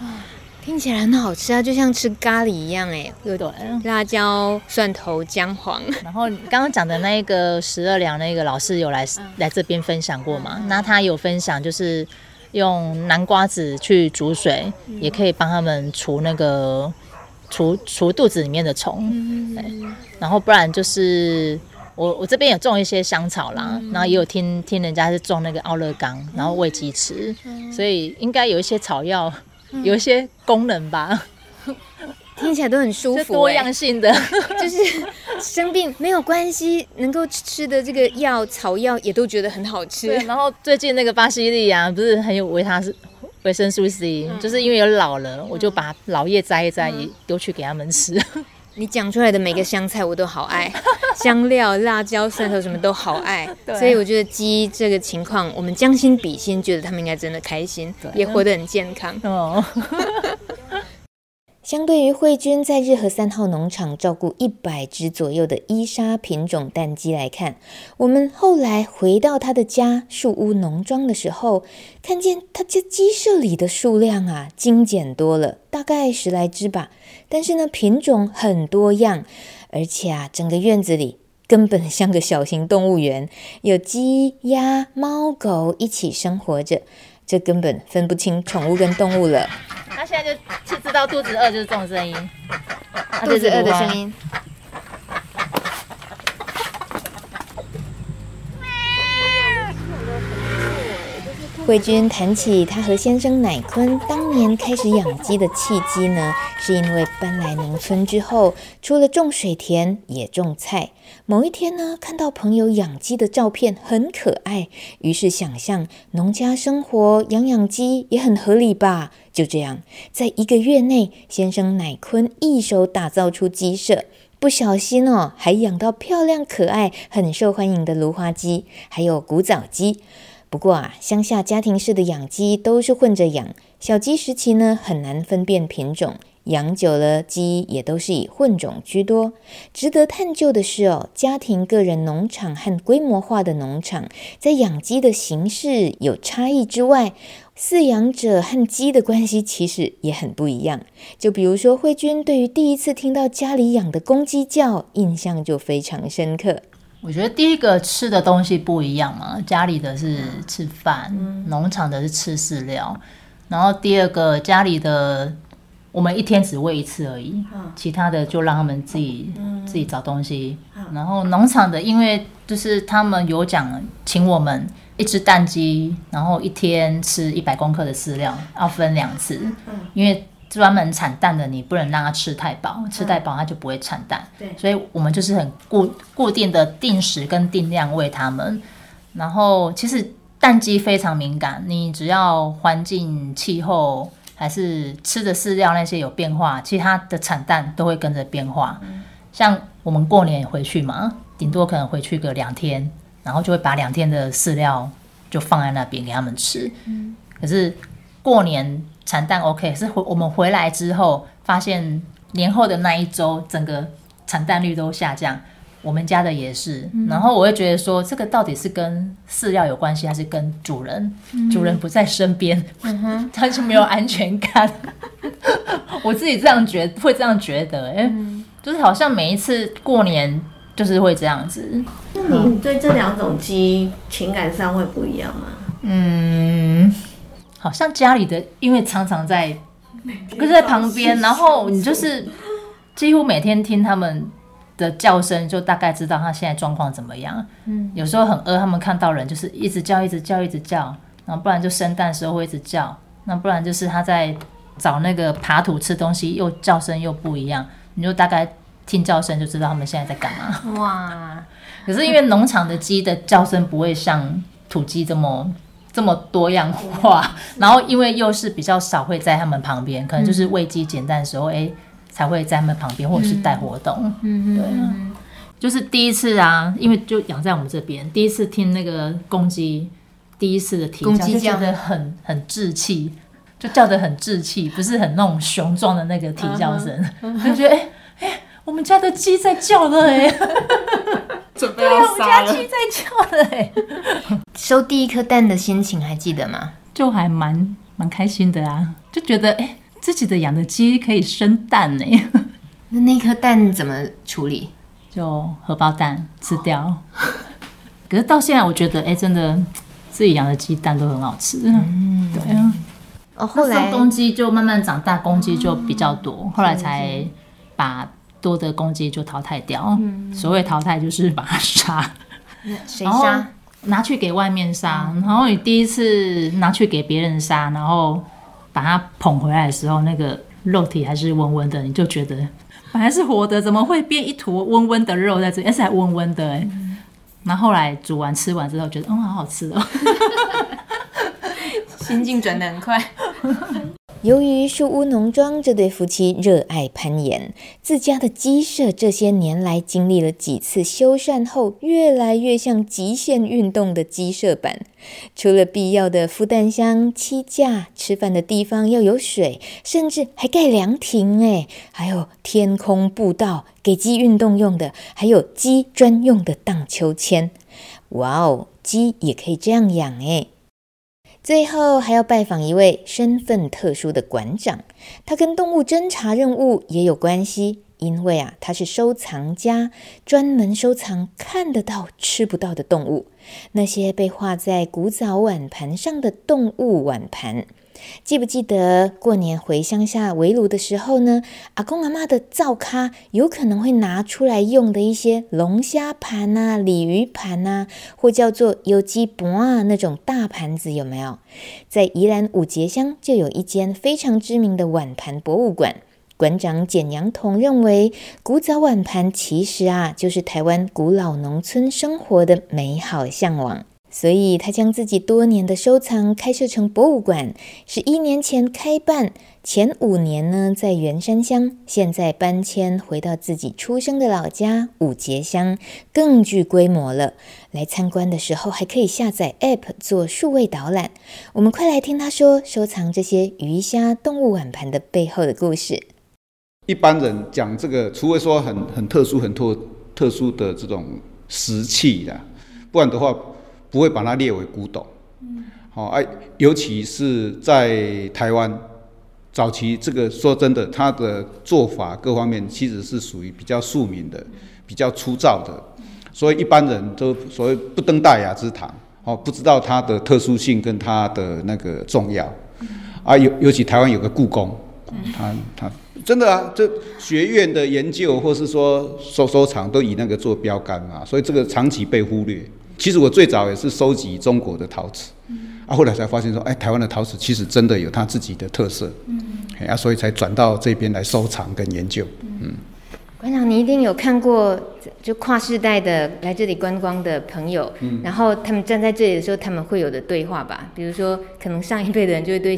听起来很好吃啊，就像吃咖喱一样哎，对对，辣椒、蒜头、姜黄。然后刚刚讲的那个十二两那个老师有来来这边分享过嘛？那他有分享就是用南瓜子去煮水，也可以帮他们除那个。除除肚子里面的虫，嗯，然后不然就是我我这边有种一些香草啦，嗯、然后也有听听人家是种那个奥勒冈，然后喂鸡吃，嗯、所以应该有一些草药，嗯、有一些功能吧，听起来都很舒服，多样性的，就是生病没有关系，能够吃的这个药草药也都觉得很好吃。然后最近那个巴西利亚不是很有维他是。维维生素 C，、嗯、就是因为有老了，我就把老叶摘一摘，丢去给他们吃。你讲出来的每个香菜我都好爱，香料、辣椒、蒜头什么都好爱，所以我觉得鸡这个情况，我们将心比心，觉得他们应该真的开心，也活得很健康。哦。相对于慧君在日和三号农场照顾一百只左右的伊莎品种蛋鸡来看，我们后来回到他的家树屋农庄的时候，看见他家鸡舍里的数量啊精简多了，大概十来只吧。但是呢，品种很多样，而且啊，整个院子里根本像个小型动物园，有鸡、鸭、猫、狗一起生活着，这根本分不清宠物跟动物了。他现在就就知道肚子饿就是这种声音，肚子饿的声音。慧君谈起他和先生乃坤当年开始养鸡的契机呢，是因为搬来农村之后，除了种水田也种菜。某一天呢，看到朋友养鸡的照片很可爱，于是想象农家生活养养鸡也很合理吧。就这样，在一个月内，先生乃坤一手打造出鸡舍，不小心哦，还养到漂亮可爱、很受欢迎的芦花鸡，还有古早鸡。不过啊，乡下家庭式的养鸡都是混着养，小鸡时期呢，很难分辨品种，养久了鸡也都是以混种居多。值得探究的是哦，家庭个人农场和规模化的农场在养鸡的形式有差异之外，饲养者和鸡的关系其实也很不一样。就比如说慧君对于第一次听到家里养的公鸡叫，印象就非常深刻。我觉得第一个吃的东西不一样嘛，家里的是吃饭，嗯、农场的是吃饲料。然后第二个家里的，我们一天只喂一次而已，嗯、其他的就让他们自己、嗯、自己找东西。嗯、然后农场的，因为就是他们有讲，请我们一只蛋鸡，然后一天吃一百公克的饲料，要分两次，嗯、因为。专门产蛋的，你不能让它吃太饱，吃太饱它就不会产蛋。对，所以我们就是很固固定的定时跟定量喂它们。然后其实蛋鸡非常敏感，你只要环境气候还是吃的饲料那些有变化，其实它的产蛋都会跟着变化。像我们过年回去嘛，顶多可能回去个两天，然后就会把两天的饲料就放在那边给它们吃。可是过年。产蛋 OK，是回我们回来之后发现年后的那一周，整个产蛋率都下降。我们家的也是，嗯、然后我会觉得说，这个到底是跟饲料有关系，还是跟主人？嗯、主人不在身边，嗯、哼 他就没有安全感。我自己这样觉得，会这样觉得，哎、就是好像每一次过年就是会这样子。那你对这两种鸡情感上会不一样吗？嗯。好像家里的，因为常常在，可是在旁边，然后你就是几乎每天听他们的叫声，就大概知道他现在状况怎么样。嗯，有时候很饿，他们看到人就是一直叫，一直叫，一直叫，然后不然就生蛋的时候会一直叫，那不然就是他在找那个爬土吃东西，又叫声又不一样，你就大概听叫声就知道他们现在在干嘛。哇！可是因为农场的鸡的叫声不会像土鸡这么。这么多样化，然后因为又是比较少会在他们旁边，可能就是喂鸡捡蛋的时候，哎、欸，才会在他们旁边，或者是带活动。嗯，对，就是第一次啊，因为就养在我们这边，第一次听那个公鸡第一次的啼叫，就叫得很很稚气，就叫得很稚气，不是很那种雄壮的那个啼叫声，就觉得哎哎、欸，我们家的鸡在叫了哎、欸。对啊，我们家鸡在叫的哎。收第一颗蛋的心情还记得吗？就还蛮蛮开心的啊，就觉得哎、欸，自己的养的鸡可以生蛋呢。那那颗蛋怎么处理？就荷包蛋吃掉。哦、可是到现在，我觉得哎、欸，真的自己养的鸡蛋都很好吃。嗯，对啊。哦，后来公鸡就慢慢长大，公鸡就比较多，嗯、后来才把。多的攻击就淘汰掉，嗯、所谓淘汰就是把它杀，谁杀？拿去给外面杀。嗯、然后你第一次拿去给别人杀，然后把它捧回来的时候，那个肉体还是温温的，你就觉得本来是活的，怎么会变一坨温温的肉在这里？而且还温温的哎。嗯、然后后来煮完吃完之后，觉得嗯，好好吃哦，心境转的很快。由于树屋农庄这对夫妻热爱攀岩，自家的鸡舍这些年来经历了几次修缮后，越来越像极限运动的鸡舍版。除了必要的孵蛋箱、栖架、吃饭的地方要有水，甚至还盖凉亭，哎，还有天空步道给鸡运动用的，还有鸡专用的荡秋千。哇哦，鸡也可以这样养哎！最后还要拜访一位身份特殊的馆长，他跟动物侦查任务也有关系，因为啊，他是收藏家，专门收藏看得到、吃不到的动物，那些被画在古早碗盘上的动物碗盘。记不记得过年回乡下围炉的时候呢？阿公阿嬷的灶咖有可能会拿出来用的一些龙虾盘啊、鲤鱼盘啊，或叫做有机盘啊那种大盘子，有没有？在宜兰五结乡就有一间非常知名的碗盘博物馆。馆长简阳彤认为，古早碗盘其实啊，就是台湾古老农村生活的美好向往。所以，他将自己多年的收藏开设成博物馆，十一年前开办，前五年呢在员山乡，现在搬迁回到自己出生的老家五结乡，更具规模了。来参观的时候，还可以下载 App 做数位导览。我们快来听他说收藏这些鱼虾动物碗盘的背后的故事。一般人讲这个，除非说很很特殊、很特特殊的这种石器的，不然的话。不会把它列为古董，好，哎，尤其是在台湾早期，这个说真的，它的做法各方面其实是属于比较庶民的、比较粗糙的，所以一般人都所谓不登大雅之堂，哦，不知道它的特殊性跟它的那个重要，啊，尤尤其台湾有个故宫，它它真的啊，这学院的研究或是说收收藏都以那个做标杆嘛，所以这个长期被忽略。其实我最早也是收集中国的陶瓷，啊，后来才发现说，哎，台湾的陶瓷其实真的有它自己的特色，嗯，啊，所以才转到这边来收藏跟研究，嗯。馆长，你一定有看过，就跨世代的来这里观光的朋友，嗯，然后他们站在这里的时候，他们会有的对话吧？比如说，可能上一辈的人就会对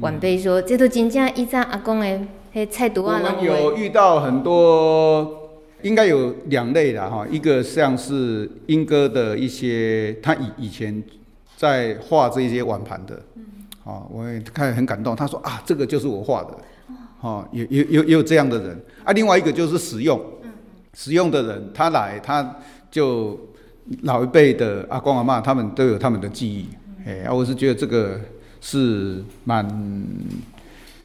晚辈说：“嗯、这都真正一张阿公的嘿菜毒啊。”我们有遇到很多。应该有两类的哈，一个像是英哥的一些，他以以前在画这些碗盘的，啊，我也看很感动。他说啊，这个就是我画的，哦，有有有有这样的人啊。另外一个就是使用，使用的人他来，他就老一辈的阿公阿妈，他们都有他们的记忆，哎，啊，我是觉得这个是蛮。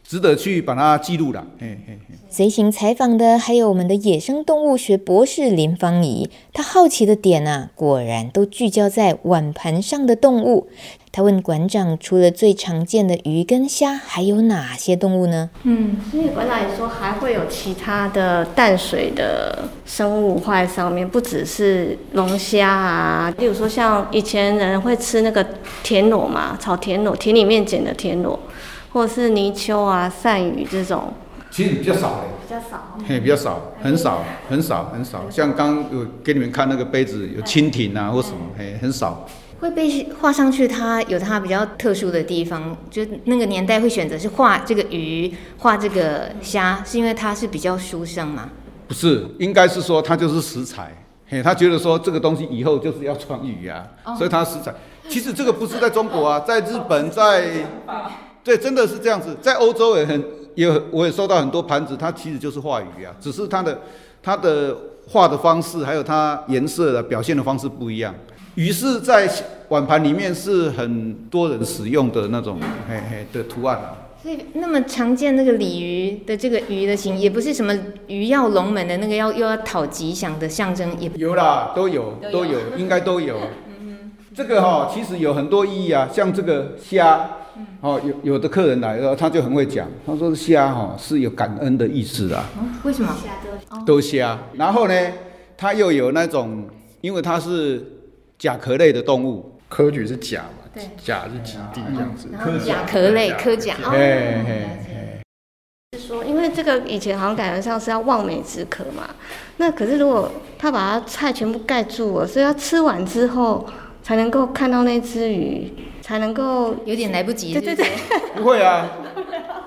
值得去把它记录的。嘿嘿嘿。随行采访的还有我们的野生动物学博士林芳仪，她好奇的点啊，果然都聚焦在碗盘上的动物。她问馆长，除了最常见的鱼跟虾，还有哪些动物呢？嗯，所以馆长也说还会有其他的淡水的生物画在上面，不只是龙虾啊，例如说像以前人会吃那个田螺嘛，炒田螺，田里面捡的田螺。或是泥鳅啊、鳝鱼这种，其实比较少嘞，比较少，嘿，比较少，很少，很少，很少。像刚有给你们看那个杯子，有蜻蜓啊或什么，嘿，很少。会被画上去，它有它比较特殊的地方，就那个年代会选择是画这个鱼、画这个虾，是因为它是比较书生嘛？不是，应该是说它就是食材，嘿，他觉得说这个东西以后就是要穿鱼啊，哦、所以它食材。其实这个不是在中国啊，在日本，在。对，真的是这样子，在欧洲也很也我也收到很多盘子，它其实就是画鱼啊，只是它的它的画的方式，还有它颜色的表现的方式不一样。鱼是在碗盘里面是很多人使用的那种嘿嘿的图案啊。所以那么常见那个鲤鱼的这个鱼的形，也不是什么鱼跃龙门的那个要又要讨吉祥的象征，也有啦，都有都有，应该都有。嗯，这个哈其实有很多意义啊，像这个虾。哦，有有的客人来了，他就很会讲。他说虾哈是有感恩的意思啊。为什么？都虾。然后呢，它又有那种，因为它是甲壳类的动物，科举是甲嘛，对，甲是极地这样子。甲壳类，科甲。嘿嘿是说，因为这个以前好像感觉上是要望梅止渴嘛。那可是如果他把它菜全部盖住了，所以要吃完之后才能够看到那只鱼。才能够有点来不及。对对对，不会啊，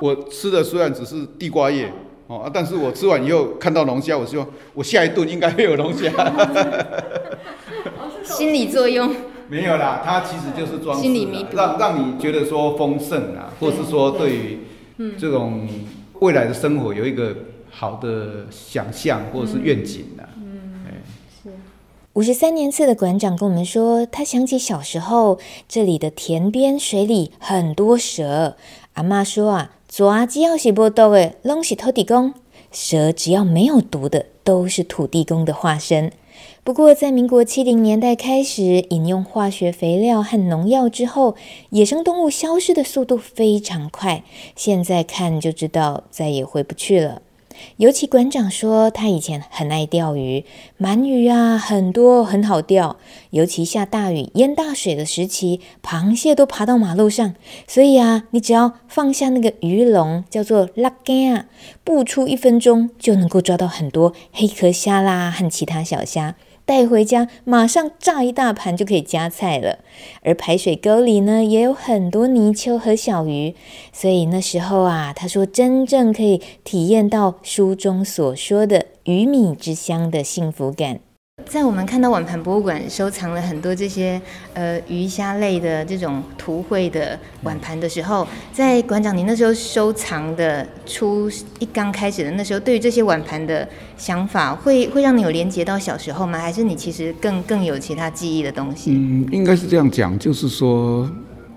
我吃的虽然只是地瓜叶哦，但是我吃完以后看到龙虾，我希望我下一顿应该会有龙虾。心理作用没有啦，它其实就是装心理弥补，让让你觉得说丰盛啊，或是说对于这种未来的生活有一个好的想象或者是愿景。五十三年次的馆长跟我们说，他想起小时候这里的田边水里很多蛇。阿嬷说啊，蛇只要是无毒的，拢是土地公；蛇只要没有毒的，都是土地公的化身。不过，在民国七零年代开始饮用化学肥料和农药之后，野生动物消失的速度非常快。现在看就知道，再也回不去了。尤其馆长说，他以前很爱钓鱼，鳗鱼啊很多，很好钓。尤其下大雨、淹大水的时期，螃蟹都爬到马路上。所以啊，你只要放下那个鱼笼，叫做拉竿啊，不出一分钟就能够抓到很多黑壳虾啦和其他小虾。带回家，马上炸一大盘就可以加菜了。而排水沟里呢，也有很多泥鳅和小鱼，所以那时候啊，他说真正可以体验到书中所说的鱼米之乡的幸福感。在我们看到碗盘博物馆收藏了很多这些呃鱼虾类的这种图绘的碗盘的时候，在馆长您那时候收藏的初一刚开始的那时候，对于这些碗盘的想法，会会让你有连接到小时候吗？还是你其实更更有其他记忆的东西？嗯，应该是这样讲，就是说，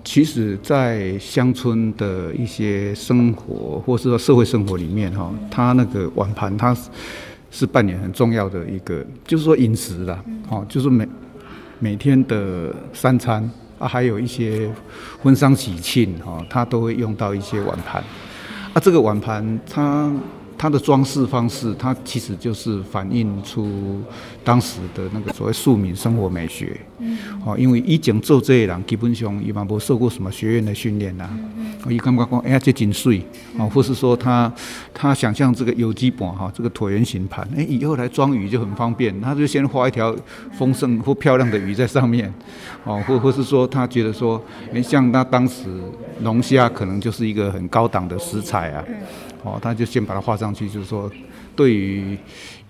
其实，在乡村的一些生活，或是说社会生活里面哈，它那个碗盘它是。是扮演很重要的一个，就是说饮食啦，哦，就是每每天的三餐啊，还有一些婚丧喜庆哈，它都会用到一些碗盘，啊，这个碗盘它。它的装饰方式，它其实就是反映出当时的那个所谓庶民生活美学。嗯，哦，因为以前做这些人基本上一般不受过什么学院的训练呐。嗯，我一感觉讲，哎呀，这真水。哦，或是说他他想象这个有机盘哈，这个椭圆形盘，哎，以后来装鱼就很方便，他就先画一条丰盛或漂亮的鱼在上面，哦，或或是说他觉得说，哎，像他当时龙虾可能就是一个很高档的食材啊。哦，他就先把它画上去，就是说，对于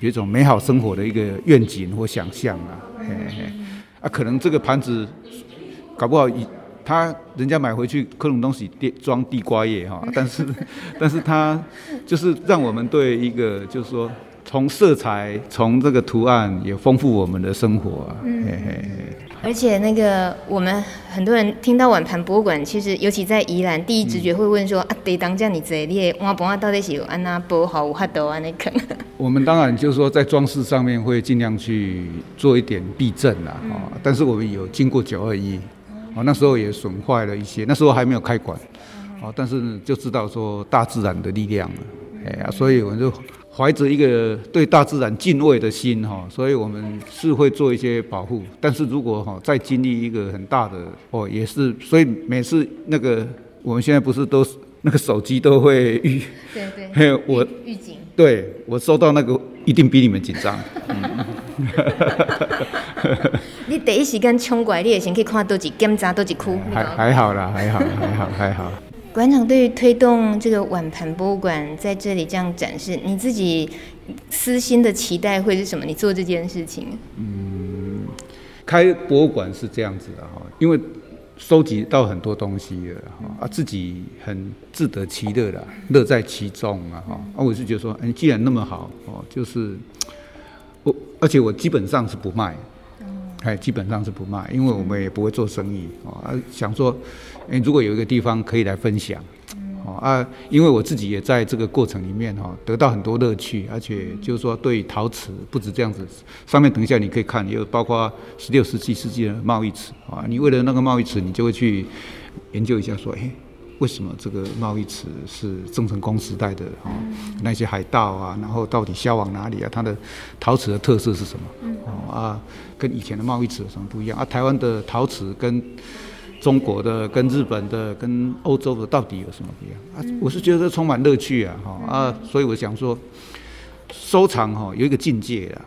有一种美好生活的一个愿景或想象啊，嘿嘿，啊，可能这个盘子搞不好以他人家买回去各种东西地装地瓜叶哈，但是 但是他就是让我们对一个就是说。从色彩，从这个图案也丰富我们的生活啊。嗯，嘿嘿嘿。而且那个我们很多人听到碗盘博物馆，其实尤其在宜兰，第一直觉会问说：嗯、啊，得当这样你这列碗盘到底是有安那博好有法度安尼坑？我们当然就是说在装饰上面会尽量去做一点避震啦，啊、嗯，但是我们有经过九二一，哦，那时候也损坏了一些，那时候还没有开馆，哦，但是就知道说大自然的力量了，哎呀，所以我们就。怀着一个对大自然敬畏的心哈，所以我们是会做一些保护。但是如果哈再经历一个很大的哦，也是，所以每次那个我们现在不是都那个手机都会 预对对，还有我预警，对我收到那个一定比你们紧张。你第一时间冲过来，你也先去看多几检查多几窟，还还好啦，还好还好还好。馆长对于推动这个碗盘博物馆在这里这样展示，你自己私心的期待会是什么？你做这件事情？嗯，开博物馆是这样子的哈，因为收集到很多东西了哈，啊，自己很自得其乐的，乐在其中啊哈。啊，我是觉得说，哎，既然那么好哦，就是我，而且我基本上是不卖。哎，基本上是不卖，因为我们也不会做生意啊。想说，哎，如果有一个地方可以来分享，哦啊，因为我自己也在这个过程里面哈，得到很多乐趣，而且就是说，对陶瓷不止这样子。上面等一下你可以看，也有包括十六世纪世纪的贸易瓷啊。你为了那个贸易瓷，你就会去研究一下，说，哎。为什么这个贸易瓷是郑成功时代的哦？那些海盗啊，然后到底销往哪里啊？它的陶瓷的特色是什么？哦啊，跟以前的贸易瓷有什么不一样啊？台湾的陶瓷跟中国的、跟日本的、跟欧洲的到底有什么不一样啊？我是觉得充满乐趣啊！哈啊，所以我想说，收藏哈有一个境界啊，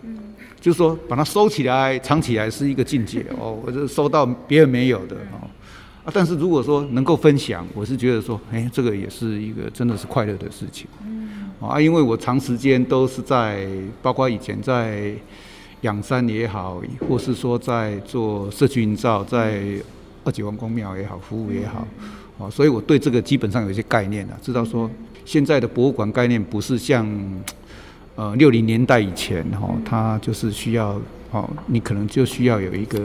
就是说把它收起来、藏起来是一个境界哦。我就收到别人没有的哦。啊，但是如果说能够分享，我是觉得说，哎，这个也是一个真的是快乐的事情。嗯，啊，因为我长时间都是在，包括以前在仰山也好，或是说在做社区营造，在二九王公庙也好，服务也好，哦，所以我对这个基本上有一些概念啊，知道说现在的博物馆概念不是像呃六零年代以前哈，它就是需要哦，你可能就需要有一个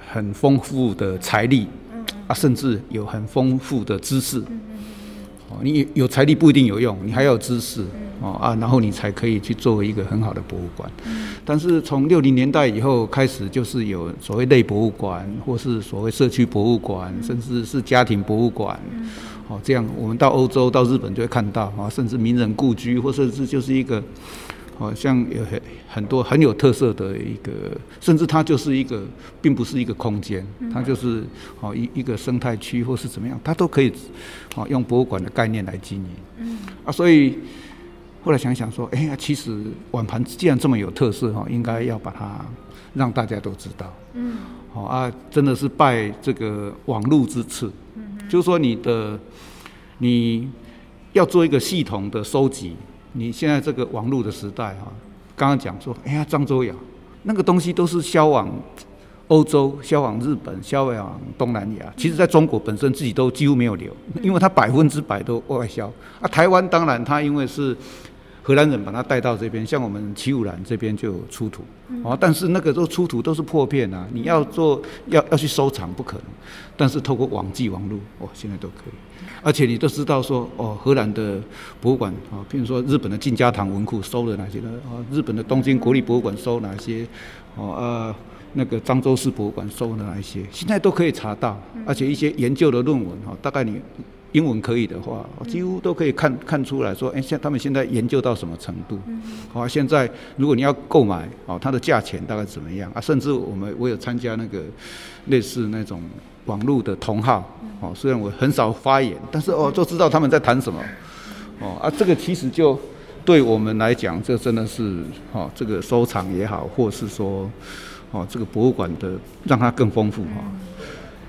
很丰富的财力。啊，甚至有很丰富的知识，哦，你有财力不一定有用，你还要有知识，哦啊，然后你才可以去做一个很好的博物馆。但是从六零年代以后开始，就是有所谓类博物馆，或是所谓社区博物馆，甚至是家庭博物馆，哦，这样我们到欧洲、到日本就会看到啊，甚至名人故居，或甚至就是一个。好像有很很多很有特色的一个，甚至它就是一个，并不是一个空间，它就是哦一一个生态区或是怎么样，它都可以哦用博物馆的概念来经营。嗯啊，所以后来想想说，哎呀，其实碗盘既然这么有特色哈，应该要把它让大家都知道。嗯，好啊，真的是拜这个网络之赐。嗯，就是说你的你要做一个系统的收集。你现在这个网络的时代哈，刚刚讲说，哎呀，漳州窑那个东西都是销往欧洲、销往日本、销往东南亚。其实在中国本身自己都几乎没有留，因为它百分之百都外销。啊，台湾当然它因为是荷兰人把它带到这边，像我们齐武兰这边就有出土，哦，但是那个都出土都是破片啊，你要做要要去收藏不可能。但是透过网际网络，哦，现在都可以。而且你都知道说哦，荷兰的博物馆啊，譬如说日本的静家堂文库收了哪些呢？啊，日本的东京国立博物馆收哪些？哦，呃，那个漳州市博物馆收了哪一些？现在都可以查到，而且一些研究的论文哈，大概你英文可以的话，几乎都可以看看出来说，哎，现他们现在研究到什么程度？好，现在如果你要购买哦，它的价钱大概怎么样啊？甚至我们我有参加那个类似那种。网络的同号，哦，虽然我很少发言，但是哦，就知道他们在谈什么，哦啊，这个其实就对我们来讲，这真的是哦，这个收藏也好，或是说哦，这个博物馆的让它更丰富哈，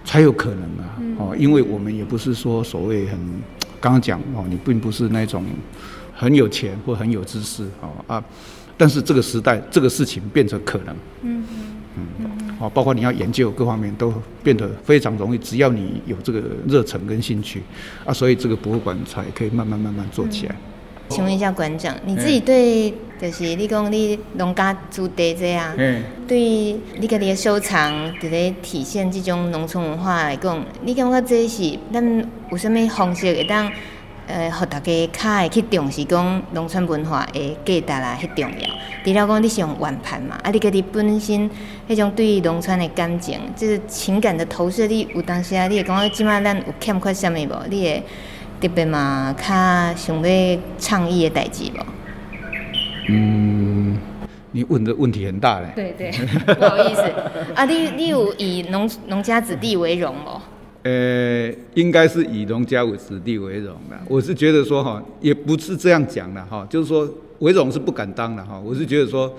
才有可能啊，哦，因为我们也不是说所谓很刚 刚讲哦，你并不是那种很有钱或很有知识哦啊，但是这个时代，这个事情变成可能，嗯嗯。哦，包括你要研究各方面都变得非常容易，只要你有这个热忱跟兴趣啊，所以这个博物馆才可以慢慢慢慢做起来。请问一下馆长，你自己对就是你讲你农家子弟这样，嗯，对你家己的收藏，伫咧体现这种农村文化来讲，你感觉这是咱有啥物方式会当？呃，互大家较会去重视讲农村文化的价值啦，迄重要。除了讲你是用碗盘嘛，啊，你家己本身迄种对农村的感情，就是情感的投射，你有当时啊，你会感觉即摆咱有欠缺啥物无？你会特别嘛，较想要倡议的代志无？嗯，你问的问题很大嘞。对对，不好意思。啊，你你有以农农家子弟为荣哦？呃，应该是以农家子弟为荣的。我是觉得说哈，也不是这样讲的哈，就是说为荣是不敢当的哈。我是觉得说，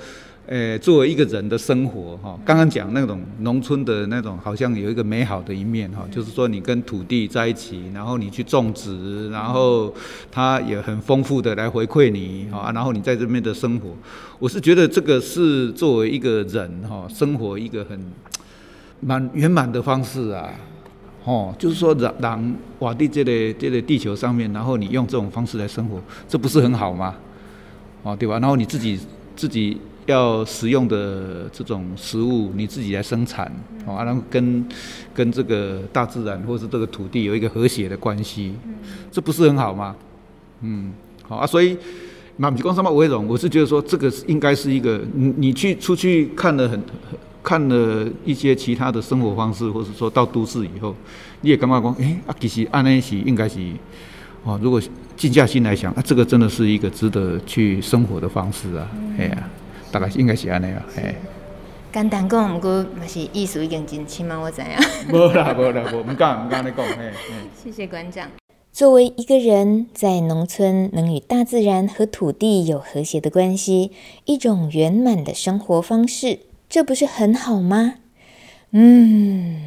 呃，作为一个人的生活哈，刚刚讲那种农村的那种，好像有一个美好的一面哈，就是说你跟土地在一起，然后你去种植，然后它也很丰富的来回馈你啊，然后你在这边的生活，我是觉得这个是作为一个人哈，生活一个很蛮圆满的方式啊。哦，就是说，让让瓦地这个这个地球上面，然后你用这种方式来生活，这不是很好吗？哦，对吧？然后你自己自己要食用的这种食物，你自己来生产，哦，然后跟跟这个大自然或是这个土地有一个和谐的关系，这不是很好吗？嗯，好啊，所以满皮光什么为荣，我是觉得说这个应该是一个，你你去出去看了很。看了一些其他的生活方式，或者说到都市以后，你也感觉讲，哎、欸，啊，其实按那是应该是，哦，如果静下心来想，啊，这个真的是一个值得去生活的方式啊，哎呀、大概是应该是安那样，哎。简单讲，不过嘛是意思已经真深嘛，我知啊。无啦无啦无，唔敢唔敢你讲，嘿。谢谢馆长。作为一个人在农村，能与大自然和土地有和谐的关系，一种圆满的生活方式。这不是很好吗？嗯，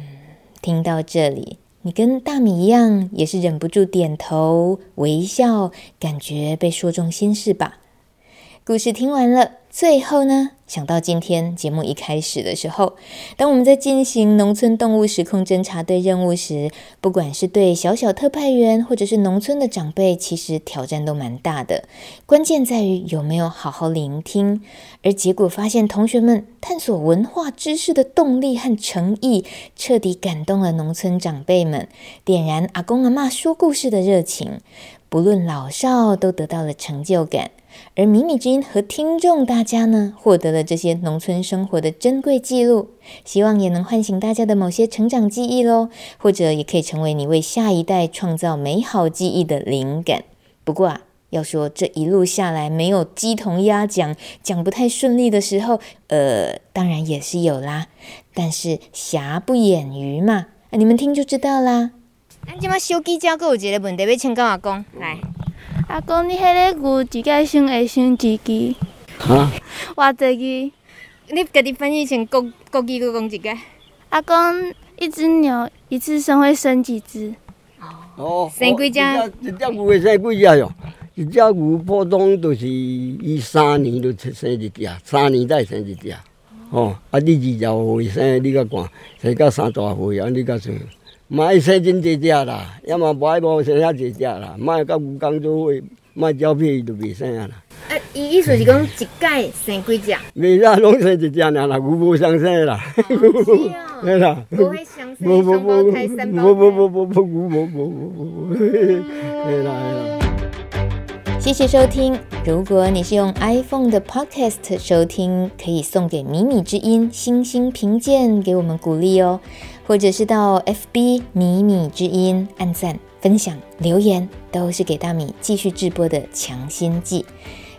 听到这里，你跟大米一样，也是忍不住点头微笑，感觉被说中心事吧？故事听完了，最后呢，想到今天节目一开始的时候，当我们在进行农村动物时空侦察队任务时，不管是对小小特派员，或者是农村的长辈，其实挑战都蛮大的。关键在于有没有好好聆听，而结果发现，同学们探索文化知识的动力和诚意，彻底感动了农村长辈们，点燃阿公阿嬷说故事的热情，不论老少，都得到了成就感。而米米之音和听众大家呢，获得了这些农村生活的珍贵记录，希望也能唤醒大家的某些成长记忆喽，或者也可以成为你为下一代创造美好记忆的灵感。不过啊，要说这一路下来没有鸡同鸭讲，讲不太顺利的时候，呃，当然也是有啦。但是瑕不掩瑜嘛，啊，你们听就知道啦。俺今麦小鸡叫，阁有一个问题要请教阿公，来。阿公，你迄个牛一概生会生几只？哈？偌济只？你家己翻译成国国语，阁讲一个。阿公，一只牛一次生会生几只？哦，生几只？一只牛会生几只哟？一只牛普通都是伊三年就生一只，三年才生一只。哦，啊，你二十岁生，你较悬，生到三十岁啊，你较算。买些真济只啦，也嘛买无剩遐济只啦，卖到牛刚做伙，卖鸟皮就袂生啦。啊，伊意思是讲一届生几只？每啦，拢生一只啦，牛无相生啦。是哦。对啦。无无无无无无无无无无无无无无。对。谢谢收听。如果你是用 iPhone 的 Podcast 收听，可以送给迷你之音星星评鉴，给我们鼓励哦。或者是到 FB 迷你之音按赞、分享、留言，都是给大米继续直播的强心剂。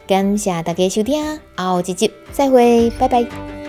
感谢大家收听，后几集再会，拜拜。